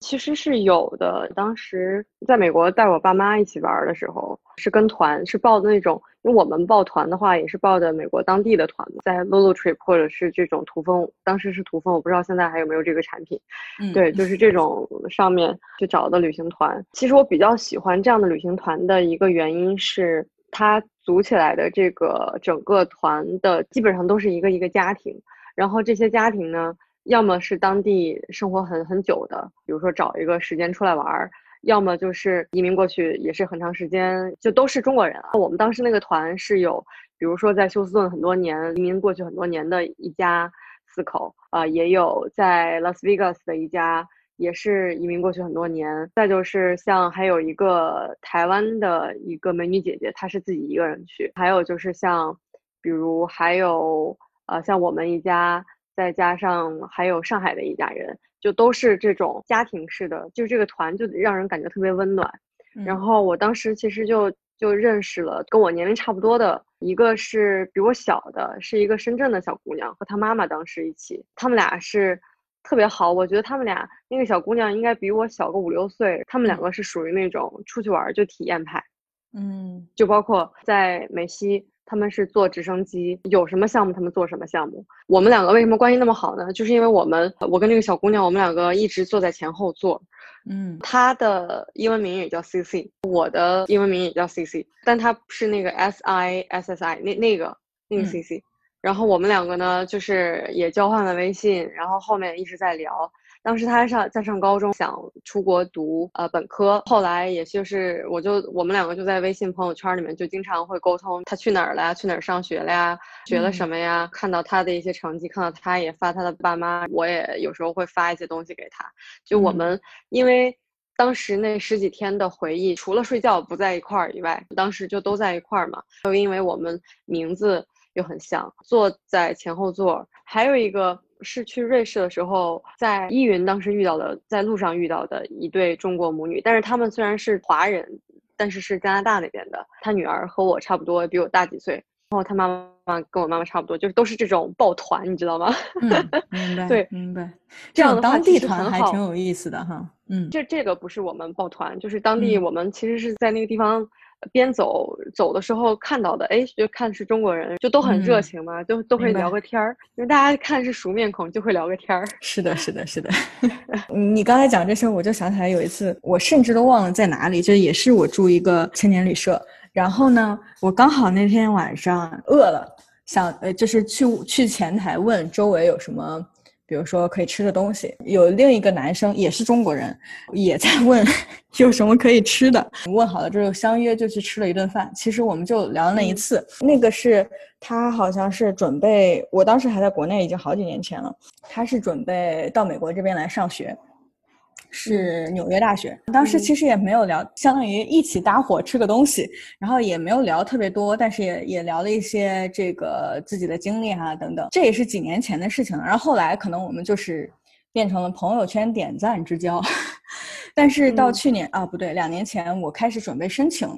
其实是有的。当时在美国带我爸妈一起玩的时候，是跟团，是报的那种。因为我们报团的话，也是报的美国当地的团，在 Lulu Trip 或者是这种途风，当时是途风，我不知道现在还有没有这个产品。嗯，对，就是这种上面去找的旅行团。其实我比较喜欢这样的旅行团的一个原因是，它组起来的这个整个团的基本上都是一个一个家庭，然后这些家庭呢。要么是当地生活很很久的，比如说找一个时间出来玩儿；要么就是移民过去也是很长时间，就都是中国人啊。我们当时那个团是有，比如说在休斯顿很多年移民过去很多年的一家四口啊，也有在拉斯维加斯的一家也是移民过去很多年。再就是像还有一个台湾的一个美女姐姐，她是自己一个人去。还有就是像，比如还有呃像我们一家。再加上还有上海的一家人，就都是这种家庭式的，就这个团就让人感觉特别温暖。然后我当时其实就就认识了跟我年龄差不多的，一个是比我小的，是一个深圳的小姑娘和她妈妈当时一起，他们俩是特别好。我觉得他们俩那个小姑娘应该比我小个五六岁，他们两个是属于那种出去玩就体验派，嗯，就包括在美西。他们是坐直升机，有什么项目他们做什么项目。我们两个为什么关系那么好呢？就是因为我们，我跟那个小姑娘，我们两个一直坐在前后座。嗯，她的英文名也叫 C C，我的英文名也叫 C C，但她是那个 S I S S I 那那个那个 C C。然后我们两个呢，就是也交换了微信，然后后面一直在聊。当时他上在上高中，想出国读呃本科，后来也就是我就我们两个就在微信朋友圈里面就经常会沟通，他去哪儿了呀？去哪儿上学了呀？学了什么呀？看到他的一些成绩，看到他也发他的爸妈，我也有时候会发一些东西给他。就我们因为当时那十几天的回忆，除了睡觉不在一块儿以外，当时就都在一块儿嘛。就因为我们名字又很像，坐在前后座，还有一个。是去瑞士的时候，在依云当时遇到的，在路上遇到的一对中国母女，但是他们虽然是华人，但是是加拿大那边的。他女儿和我差不多，比我大几岁，然后他妈妈跟我妈妈差不多，就是都是这种抱团，你知道吗？嗯，明白。对，明白。这样的当地团还挺有意思的哈。嗯，这这个不是我们抱团，就是当地我们其实是在那个地方。边走走的时候看到的，哎，就看是中国人，就都很热情嘛，就都会聊个天儿。因为大家看是熟面孔，就会聊个天儿。是的，是的，是的。你刚才讲这事儿，我就想起来有一次，我甚至都忘了在哪里，就也是我住一个青年旅社，然后呢，我刚好那天晚上饿了，想呃，就是去去前台问周围有什么。比如说可以吃的东西，有另一个男生也是中国人，也在问 有什么可以吃的。问好了之后相约就去吃了一顿饭。其实我们就聊了那一次，那个是他好像是准备，我当时还在国内，已经好几年前了。他是准备到美国这边来上学。是纽约大学，当时其实也没有聊，相当于一起搭伙吃个东西，然后也没有聊特别多，但是也也聊了一些这个自己的经历啊等等，这也是几年前的事情了。然后后来可能我们就是变成了朋友圈点赞之交，但是到去年啊不对，两年前我开始准备申请。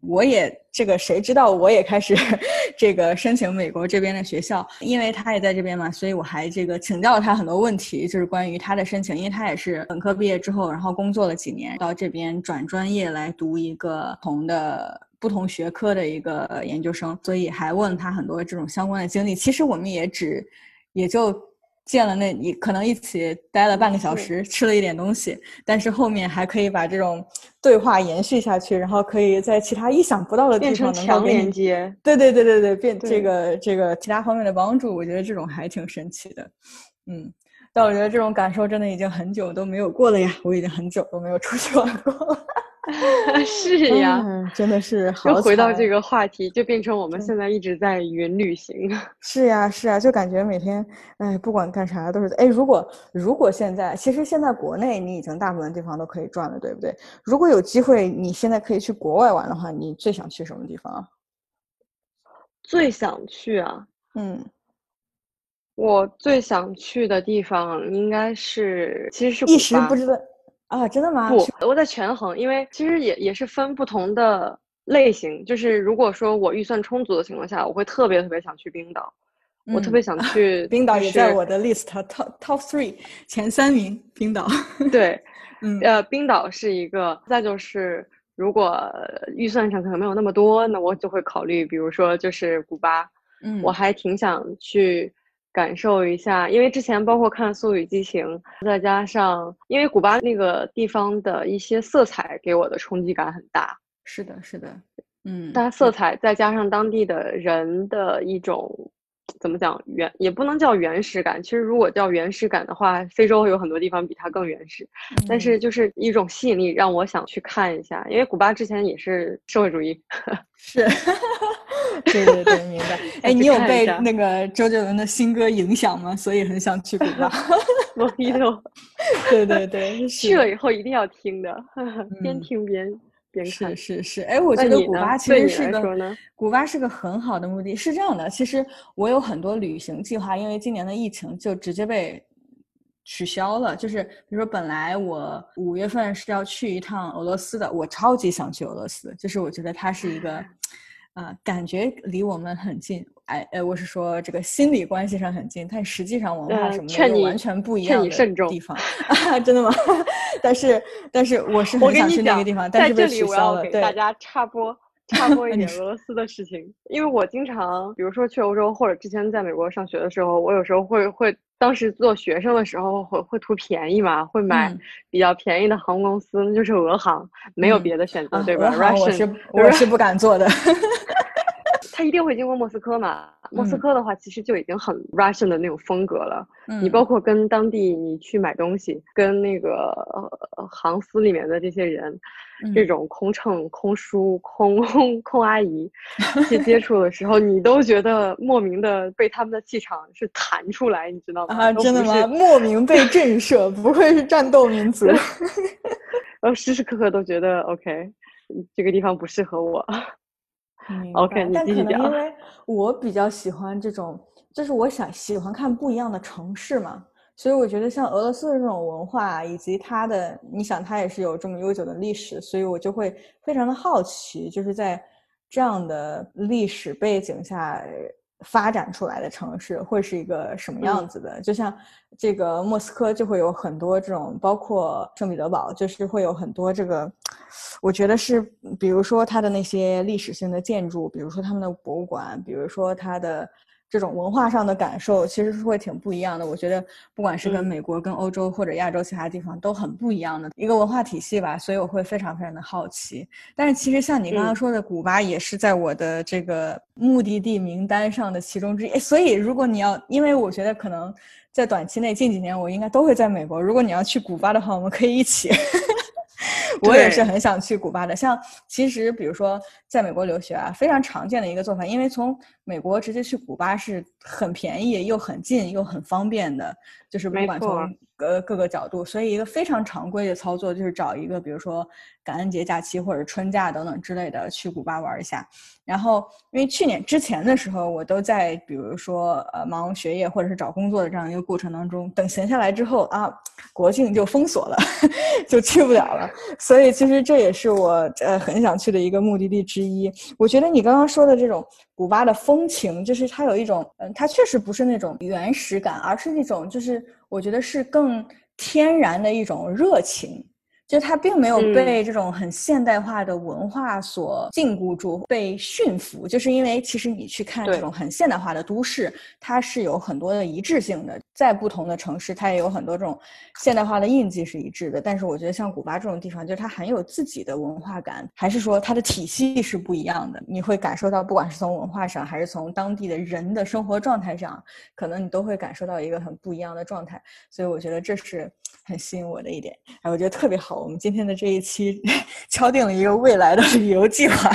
我也这个谁知道？我也开始 这个申请美国这边的学校，因为他也在这边嘛，所以我还这个请教了他很多问题，就是关于他的申请，因为他也是本科毕业之后，然后工作了几年，到这边转专业来读一个同的不同学科的一个研究生，所以还问他很多这种相关的经历。其实我们也只也就。见了那，你可能一起待了半个小时，吃了一点东西，但是后面还可以把这种对话延续下去，然后可以在其他意想不到的地方能够连接。对对对对对，变这个这个其他方面的帮助，我觉得这种还挺神奇的。嗯，但我觉得这种感受真的已经很久都没有过了呀，我已经很久都没有出去玩过了。是呀，真的是。又回到这个话题，就变成我们现在一直在云旅行。是呀，是呀，就感觉每天，哎，不管干啥都是。哎，如果如果现在，其实现在国内你已经大部分地方都可以转了，对不对？如果有机会，你现在可以去国外玩的话，你最想去什么地方啊？最想去啊，嗯，我最想去的地方应该是，其实是一时不知道啊，真的吗？不，我在权衡，因为其实也也是分不同的类型。就是如果说我预算充足的情况下，我会特别特别想去冰岛，我特别想去冰岛，也在我的 list top top three 前三名。冰岛，对，嗯，呃，冰岛是一个。再就是，如果预算上可能没有那么多，那我就会考虑，比如说就是古巴。嗯，我还挺想去感受一下，因为之前包括看《速度与激情》，再加上因为古巴那个地方的一些色彩给我的冲击感很大。是的，是的，嗯，但色彩再加上当地的人的一种。怎么讲原也不能叫原始感，其实如果叫原始感的话，非洲有很多地方比它更原始。但是就是一种吸引力让我想去看一下，因为古巴之前也是社会主义。是，对对对，明白。哎，你有被那个周杰伦的新歌影响吗？所以很想去古巴。我一头。对对对，去了以后一定要听的，边听边。是是是，哎，我觉得古巴其实是个古巴是个很好的目的。是这样的，其实我有很多旅行计划，因为今年的疫情就直接被取消了。就是比如说，本来我五月份是要去一趟俄罗斯的，我超级想去俄罗斯，就是我觉得它是一个。啊，感觉离我们很近，哎，呃，我是说这个心理关系上很近，但实际上文化什么的完全不一样的地方啊，真的吗？但是，但是我是很想去那个地方，但是被取消了。给大家插播插播 一点俄罗斯的事情，因为我经常，比如说去欧洲或者之前在美国上学的时候，我有时候会会。当时做学生的时候会会图便宜嘛，会买比较便宜的航空公司，那就是俄航，没有别的选择，对吧？我是我是不敢做的。他一定会经过莫斯科嘛？莫斯科的话，其实就已经很 Russian 的那种风格了。你包括跟当地你去买东西，跟那个航司里面的这些人，这种空乘、空叔、空空阿姨 去接触的时候，你都觉得莫名的被他们的气场是弹出来，你知道吗？啊，真的吗？莫名被震慑，不愧是战斗民族。然后时时刻刻都觉得 OK，这个地方不适合我。OK，但可能因为我比较喜欢这种，就是我想喜欢看不一样的城市嘛，所以我觉得像俄罗斯的这种文化以及它的，你想它也是有这么悠久的历史，所以我就会非常的好奇，就是在这样的历史背景下。发展出来的城市会是一个什么样子的？就像这个莫斯科就会有很多这种，包括圣彼得堡，就是会有很多这个，我觉得是，比如说它的那些历史性的建筑，比如说他们的博物馆，比如说它的。这种文化上的感受其实是会挺不一样的。我觉得不管是跟美国、跟欧洲或者亚洲其他地方都很不一样的一个文化体系吧，所以我会非常非常的好奇。但是其实像你刚刚说的，古巴也是在我的这个目的地名单上的其中之一。所以如果你要，因为我觉得可能在短期内近几年我应该都会在美国。如果你要去古巴的话，我们可以一起。我也是很想去古巴的。像其实，比如说在美国留学啊，非常常见的一个做法，因为从美国直接去古巴是很便宜又很近又很方便的，就是不管从呃各个角度，所以一个非常常规的操作就是找一个，比如说感恩节假期或者春假等等之类的去古巴玩一下。然后，因为去年之前的时候，我都在比如说呃忙学业或者是找工作的这样一个过程当中，等闲下来之后啊，国境就封锁了，就去不了了。所以其实这也是我呃很想去的一个目的地之一。我觉得你刚刚说的这种古巴的风情，就是它有一种嗯，它确实不是那种原始感，而是那种就是我觉得是更天然的一种热情。就它并没有被这种很现代化的文化所禁锢住、被驯服，就是因为其实你去看这种很现代化的都市，它是有很多的一致性的，在不同的城市，它也有很多这种现代化的印记是一致的。但是我觉得像古巴这种地方，就是它很有自己的文化感，还是说它的体系是不一样的。你会感受到，不管是从文化上，还是从当地的人的生活状态上，可能你都会感受到一个很不一样的状态。所以我觉得这是。很吸引我的一点，哎，我觉得特别好。我们今天的这一期 敲定了一个未来的旅游计划，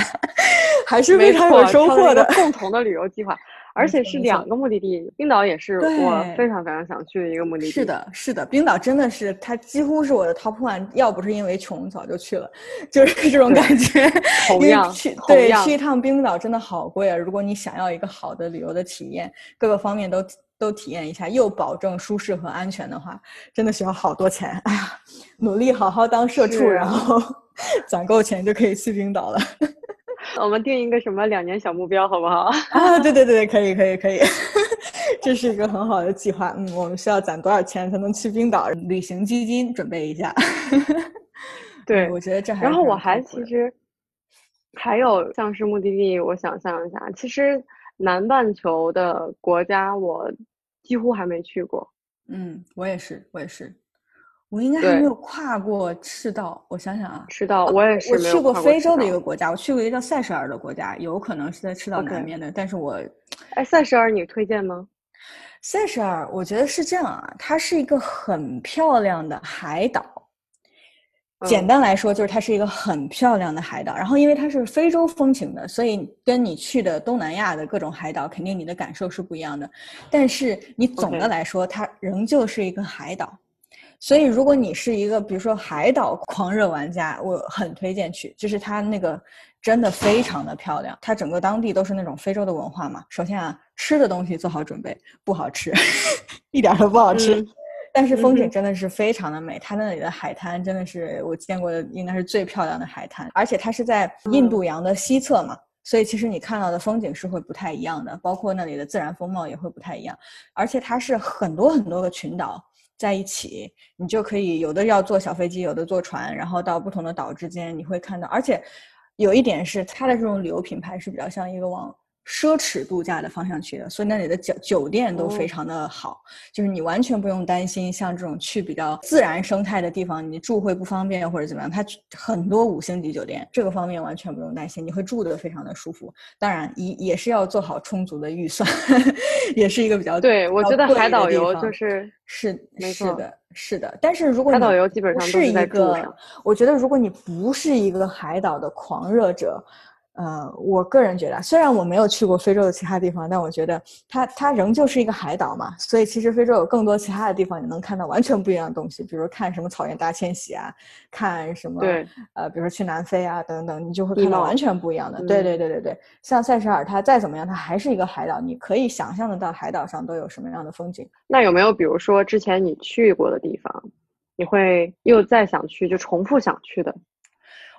还是非常有收获的共同的旅游计划，而且是两个目的地。冰岛也是我非常非常想去的一个目的地。是的，是的，冰岛真的是它几乎是我的 top one。要不是因为穷，早就去了，就是 这种感觉。同样，去对去一趟冰岛真的好贵啊！如果你想要一个好的旅游的体验，各个方面都。都体验一下，又保证舒适和安全的话，真的需要好多钱。哎呀，努力好好当社畜，然后 攒够钱就可以去冰岛了。我们定一个什么两年小目标，好不好？啊，对对对，可以可以可以，这是一个很好的计划。嗯，我们需要攒多少钱才能去冰岛？旅行基金准备一下。对，我觉得这还。然后我还其实还有像是目的地，我想象一下，其实南半球的国家我几乎还没去过。嗯，我也是，我也是。我应该还没有跨过赤道，我想想啊，赤道我也是。我去过非洲的一个国家，我去过一个叫塞舌尔的国家，有可能是在赤道南面的，但是我，哎，塞舌尔你推荐吗？塞舌尔，我觉得是这样啊，它是一个很漂亮的海岛。简单来说，就是它是一个很漂亮的海岛。然后，因为它是非洲风情的，所以跟你去的东南亚的各种海岛，肯定你的感受是不一样的。但是你总的来说，它仍旧是一个海岛。所以，如果你是一个比如说海岛狂热玩家，我很推荐去。就是它那个真的非常的漂亮，它整个当地都是那种非洲的文化嘛。首先啊，吃的东西做好准备，不好吃，一点都不好吃。但是风景真的是非常的美，它那里的海滩真的是我见过的应该是最漂亮的海滩。而且它是在印度洋的西侧嘛，所以其实你看到的风景是会不太一样的，包括那里的自然风貌也会不太一样。而且它是很多很多个群岛。在一起，你就可以有的要坐小飞机，有的坐船，然后到不同的岛之间，你会看到。而且有一点是，它的这种旅游品牌是比较像一个往。奢侈度假的方向去的，所以那里的酒酒店都非常的好，就是你完全不用担心像这种去比较自然生态的地方，你住会不方便或者怎么样。它很多五星级酒店，这个方面完全不用担心，你会住的非常的舒服。当然，也也是要做好充足的预算，也是一个比较对。我觉得海岛游就是是是的，是的。但是如果海岛游基本上是一个，我觉得如果你不是一个海岛的狂热者。呃，我个人觉得，虽然我没有去过非洲的其他地方，但我觉得它它仍旧是一个海岛嘛，所以其实非洲有更多其他的地方，你能看到完全不一样的东西，比如看什么草原大迁徙啊，看什么对，呃，比如说去南非啊等等，你就会看到完全不一样的。对对对对对，像塞舌尔，它再怎么样，它还是一个海岛，你可以想象得到海岛上都有什么样的风景。那有没有比如说之前你去过的地方，你会又再想去，就重复想去的？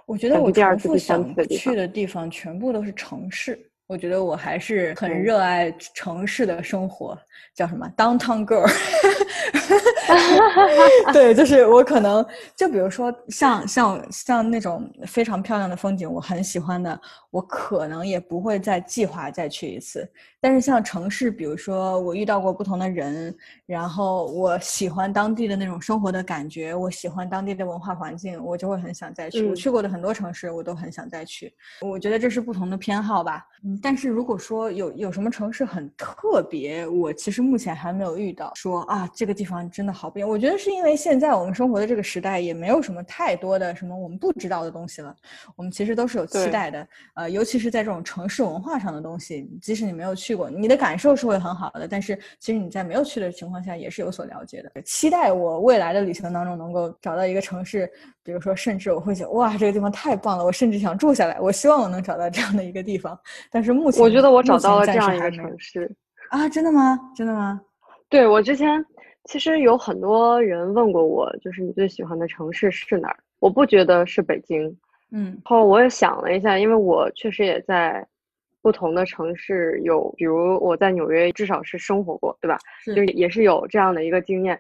我觉得我重复想去的地方全部都是城市。我觉得我还是很热爱城市的生活，叫什么 downtown girl。对，就是我可能就比如说像像像那种非常漂亮的风景，我很喜欢的，我可能也不会再计划再去一次。但是像城市，比如说我遇到过不同的人，然后我喜欢当地的那种生活的感觉，我喜欢当地的文化环境，我就会很想再去。我去过的很多城市，我都很想再去。我觉得这是不同的偏好吧。嗯，但是如果说有有什么城市很特别，我其实目前还没有遇到说啊这个地方真的好不一样。我觉得是因为现在我们生活的这个时代也没有什么太多的什么我们不知道的东西了，我们其实都是有期待的。呃，尤其是在这种城市文化上的东西，即使你没有去过。你的感受是会很好的，但是其实你在没有去的情况下也是有所了解的。期待我未来的旅行当中能够找到一个城市，比如说，甚至我会觉得哇，这个地方太棒了，我甚至想住下来。我希望我能找到这样的一个地方。但是目前我觉得我找到了这样一个城市啊，真的吗？真的吗？对我之前其实有很多人问过我，就是你最喜欢的城市是哪儿？我不觉得是北京。嗯，后我也想了一下，因为我确实也在。不同的城市有，比如我在纽约至少是生活过，对吧？就也是有这样的一个经验，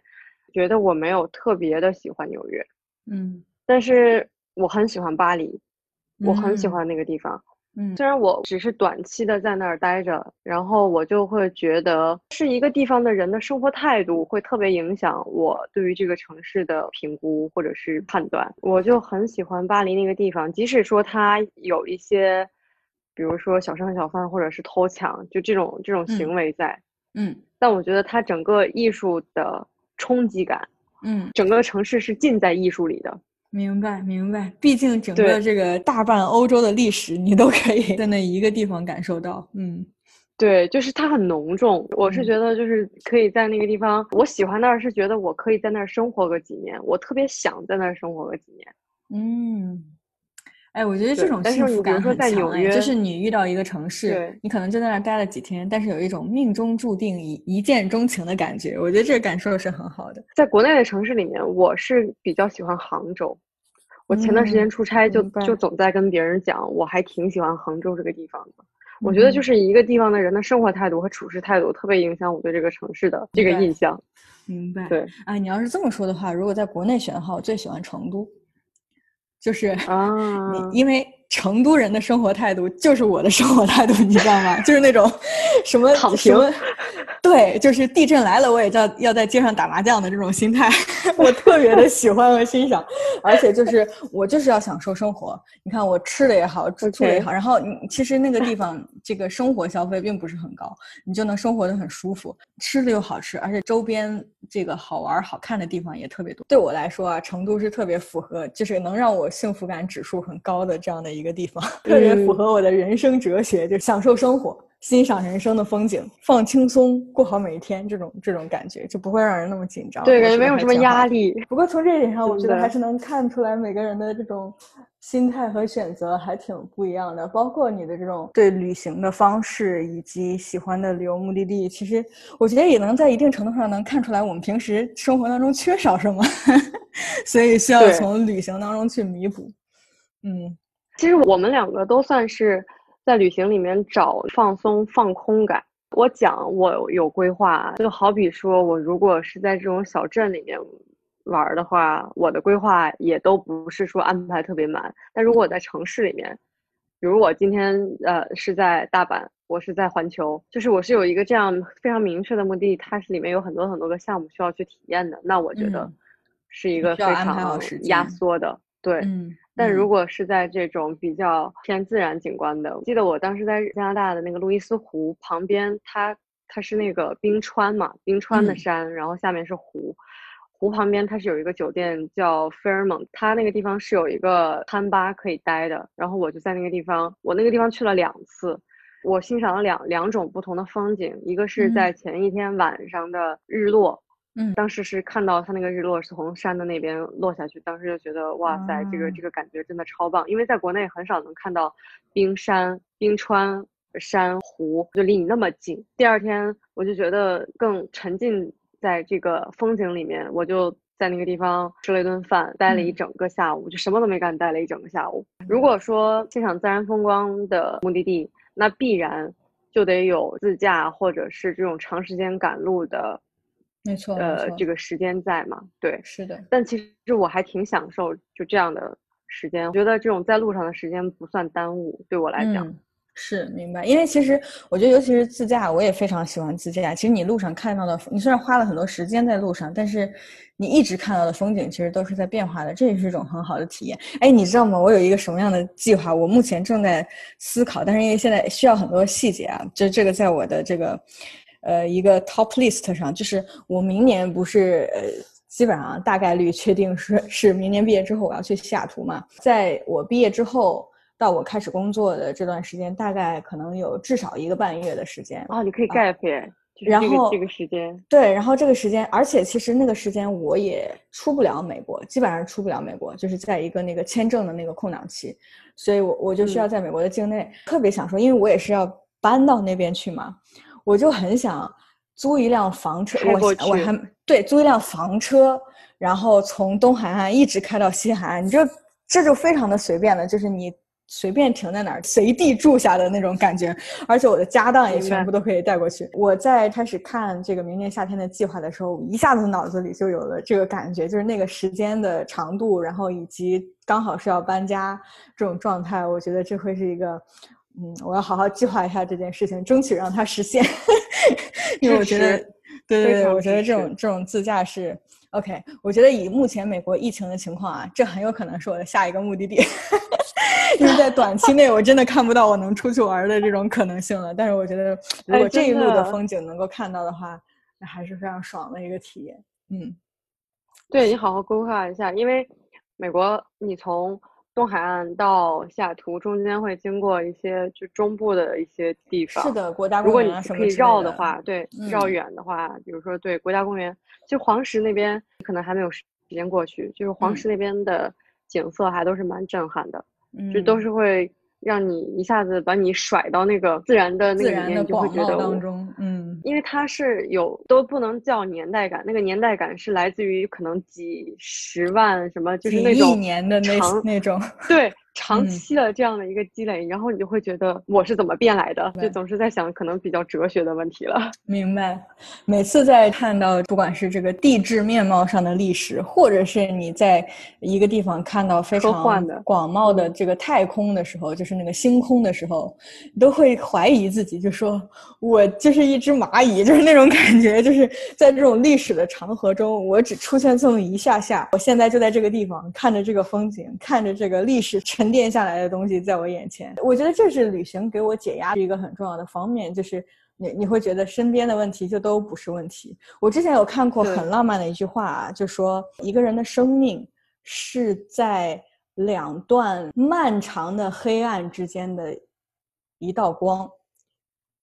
觉得我没有特别的喜欢纽约，嗯，但是我很喜欢巴黎，我很喜欢那个地方，嗯，虽然我只是短期的在那儿待着，然后我就会觉得是一个地方的人的生活态度会特别影响我对于这个城市的评估或者是判断，我就很喜欢巴黎那个地方，即使说它有一些。比如说小商小贩或者是偷抢，就这种这种行为在，嗯，但我觉得它整个艺术的冲击感，嗯，整个城市是浸在艺术里的。明白明白，毕竟整个这个大半欧洲的历史，你都可以在那一个地方感受到。嗯，对，就是它很浓重。我是觉得就是可以在那个地方，我喜欢那儿是觉得我可以在那儿生活个几年，我特别想在那儿生活个几年。嗯。哎，我觉得这种幸福感很强哎，在纽约就是你遇到一个城市，你可能就在那儿待了几天，但是有一种命中注定一一见钟情的感觉，我觉得这个感受是很好的。在国内的城市里面，我是比较喜欢杭州。我前段时间嗯出差就就总在跟别人讲，我还挺喜欢杭州这个地方的。我觉得就嗯是一个地方的人的生活态度和处事态度，特别影响我对这个城市的这个印象。明白。对啊，你要是这么说的话，如果在国内选的话，我最喜欢成都，就是啊，因为成都人的生活态度就是我的生活态度，你知道吗？就是那种什么躺什么平，对，就是地震来了我也要要在街上打麻将的这种心态，我特别的喜欢和欣赏。而且就是我就是要享受生活，你看我吃的也好，住住的也好，然后你其实那个地方这个生活消费并不是很高，你就能生活的很舒服，吃的又好吃，而且周边这个好玩好看的地方也特别多。对我来说啊，成都是特别符合，就是能让我幸福感指数很高的这样的一个地方，特别符嗯合我的人生哲学，就享受生活。欣赏人生的风景，放轻松，过好每一天，这种这种感觉就不会让人那么紧张。对，感觉没有什么。压力。不过从这一点上，我觉得还是能看出来每个人的这种心态和选择还挺不一样的，包括你的这种对旅行的方式以及喜欢的旅游目的地，其实我觉得也能在一定程度上能看出来我们平时生活当中缺少什么，所以需要从旅行当中去弥补。嗯其实我们两个都算是在旅行里面找放松、放空感。我讲我有规划，就好比说我如果是在这种小镇里面玩儿的话，我的规划也都不是说安排特别满。但如果我在城市里面，比如我今天呃是在大阪，我是在环球，就是我是有一个这样非常明确的目的，它是里面有很多很多个项目需要去体验的，那我觉得嗯是一个非常压缩的，对。嗯，但如嗯果是在这种比较偏自然景观的，我记得我当时在加拿大的那个路易斯湖旁边，它它是那个冰川嘛，冰川的嗯山，然后下面是湖，湖旁边它是有一个酒店叫 Fairmont，它那个地方是有一个餐吧可以待的，然后我就在那个地方，我那个地方去了两次。我欣赏了两两种不同的风景，一个是嗯在前一天晚上的日落，嗯。当时是看到它那个日落是从山的那边落下去，当时就觉得哇塞，这个啊这个感觉真的超棒，因为在国内很少能看到冰山、冰川、山湖就离你那么近。第二天我就觉得更沉浸在这个风景里面，我就在那个地方吃了一顿饭，待了一嗯。整个下午，就什么都没干，待了一整个下午。如果。说欣赏自然风光的目的地，那必然就得有自驾或者是这种长时间赶路的，没错，呃，这个时间在嘛？对。是的，但其实我还挺享受就这样的时间，我觉得这种在路上的时间不算耽误，对我来讲。嗯，是明白，因为其实我觉得，尤其是自驾，我也非常喜欢自驾。其实你路上看到的，你虽然花了很多时间在路上，但是你一直看到的风景其实都是在变化的，这也是一种很好的体验。哎，你知道吗？我有一个什么样的计划？我目前正在思考，但是因为现在需要很多细节啊，就这个在我的这个呃一个 top list 上，就是我明年不是呃。基本上大概率确定是是明年毕业之后我要去西雅图嘛，在我毕业之后到我开始工作的这段时间，大概可能有至少一个半月的时间。啊，你可以 gap 然后这个时间，对，然后这个时间，而且其实那个时间我也出不了美国，基本上出不了美国，就是在一个那个签证的那个空档期，所以我我就需要嗯在美国的境内，特别想说，因为我也是要搬到那边去嘛，我就很想租一辆房车，我我还对租一辆房车，然后从东海岸一直开到西海岸，你就这就非常的随便了，就是你随便停在哪儿，随地住下的那种感觉，而且我的家当也全部都可以带过去。我在开始看这个明年夏天的计划的时候，一下子脑子里就有了这个感觉，就是那个时间的长度，然后以及刚好是要搬家这种状态，我觉得这会是一个。嗯，我要好好计划一下这件事情，争取让它实现。因为我觉得，对对对，我觉得这种这种自驾是 OK。我觉得以目前美国疫情的情况啊，这很有可能是我的下一个目的地，因为在短期内我真的看不到我能出去玩的这种可能性了。但是我觉得，如哎果这一路的的风景能够看到的话，那还是非常爽的一个体验。嗯，对你好好规划一下，因为美国你从东海岸到西雅图中间会经过一些就中部的一些地方。是的，国家公园啊什么可以绕的话，对，绕嗯远的话，比如说对国家公园，就黄石那边可能还没有时间过去，就是黄嗯石那边的景色还都是蛮震撼的。就都是会。让你一下子把你甩到那个自然的那个里面，就会觉得因为它是有都不能叫年代感，那个年代感是来自于可能几十万什么，就是那种年的那那种，对。长期的这样的一个积累，然后你就会觉得我是怎么变来的，就总是在想可能比较哲学的问题了。明白。每次在看到不管是这个地质面貌上的历史，或者是你在一个地方看到非常广袤的这个太空的时候，就是那个星空的时候，都会怀疑自己，就说我就是一只蚂蚁，就是那种感觉，就是在这种历史的长河中，我只出现这么一下下，我现在就在这个地方看着这个风景，看着这个历史沉。沉淀下来的东西在我眼前，我觉得这是旅行给我解压的一个很重要的方面，就是你你会觉得身边的问题就都不是问题。我之前有看过很浪漫的一句话，啊就说一个人的生命是在两段漫长的黑暗之间的一道光，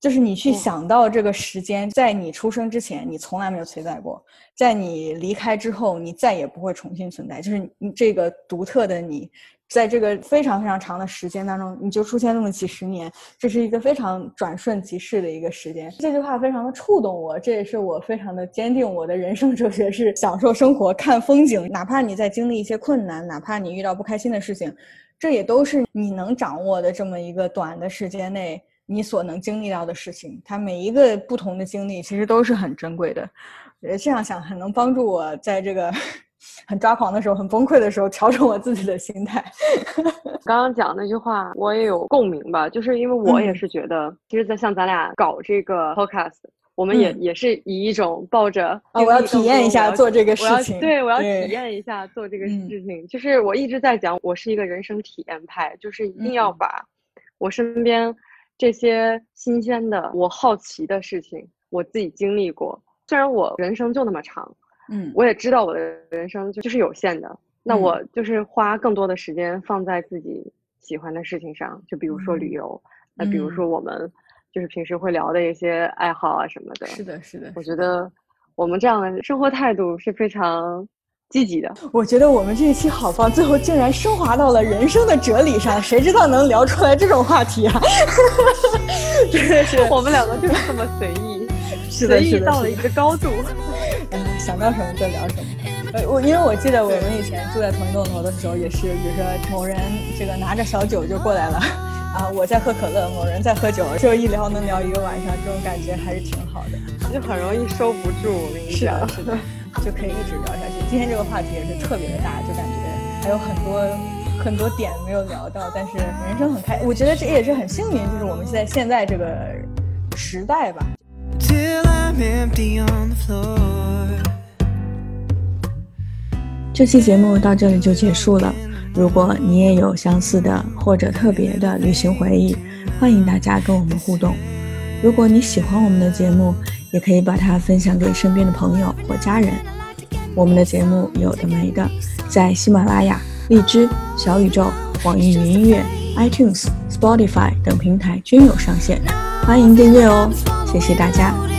就是你去想到这个时间，在你出生之前你从来没有存在过，在你离开之后你再也不会重新存在，就是你这个独特的你。在这个非常非常长的时间当中，你就出现那么几十年，这是一个非常转瞬即逝的一个时间。这句话非常的触动我，这也是我非常的坚定。我的人生哲学是享受生活，看风景。哪怕你在经历一些困难，哪怕你遇到不开心的事情，这也都是你能掌握的这么一个短的时间内你所能经历到的事情。它每一个不同的经历，其实都是很珍贵的。呃，这样想很能帮助我在这个。很抓狂的时候，很崩溃的时候，调整我自己的心态。刚刚讲那句话，我也有共鸣吧，就是因为我也是觉得，其实，在像咱俩搞这个 podcast，我们也也是以一种抱着啊，我要体验一下做这个事情，对我要体验一下做这个事情。就是我一直在讲，我是一个人生体验派，就是一定要把我身边这些新鲜的、我好奇的事情，我自己经历过。虽然我人生就那么长。嗯，我也知道我的人生就就是有限的，那我就是花更多的时间放在自己喜欢的事情上，就比如说旅游，那比如说我们就是平时会聊的一些爱好啊什么的。是的，是的。我觉得我们这样的生活态度是非常积极的。我觉得我们这一期好棒，最后竟然升华到了人生的哲理上，谁知道能聊出来这种话题啊？真的是，我们两个就是这么随意，随意到了一个高度。想到什么就聊什么。呃，我因为我记得我们以前住在同一栋楼的时候，也是，比如说某人这个拿着小酒就过来了，啊，我在喝可乐，某人在喝酒，就一聊能聊一个晚上，这种感觉还是挺好的，就很容易收不住。我跟你讲，是的，就可以一直聊下去。今天这个话题也是特别的大，就感觉还有很多很多点没有聊到，但是人生很开，我觉得这也是很幸运，就是我们现在现在这个时代吧。这期节目到这里就结束了。如果你也有相似的或者特别的旅行回忆，欢迎大家跟我们互动。如果你喜欢我们的节目，也可以把它分享给身边的朋友或家人。我们的节目有的没的，在喜马拉雅、荔枝、小宇宙、网易云音乐、iTunes、Spotify 等平台均有上线，欢迎订阅哦。谢谢大家。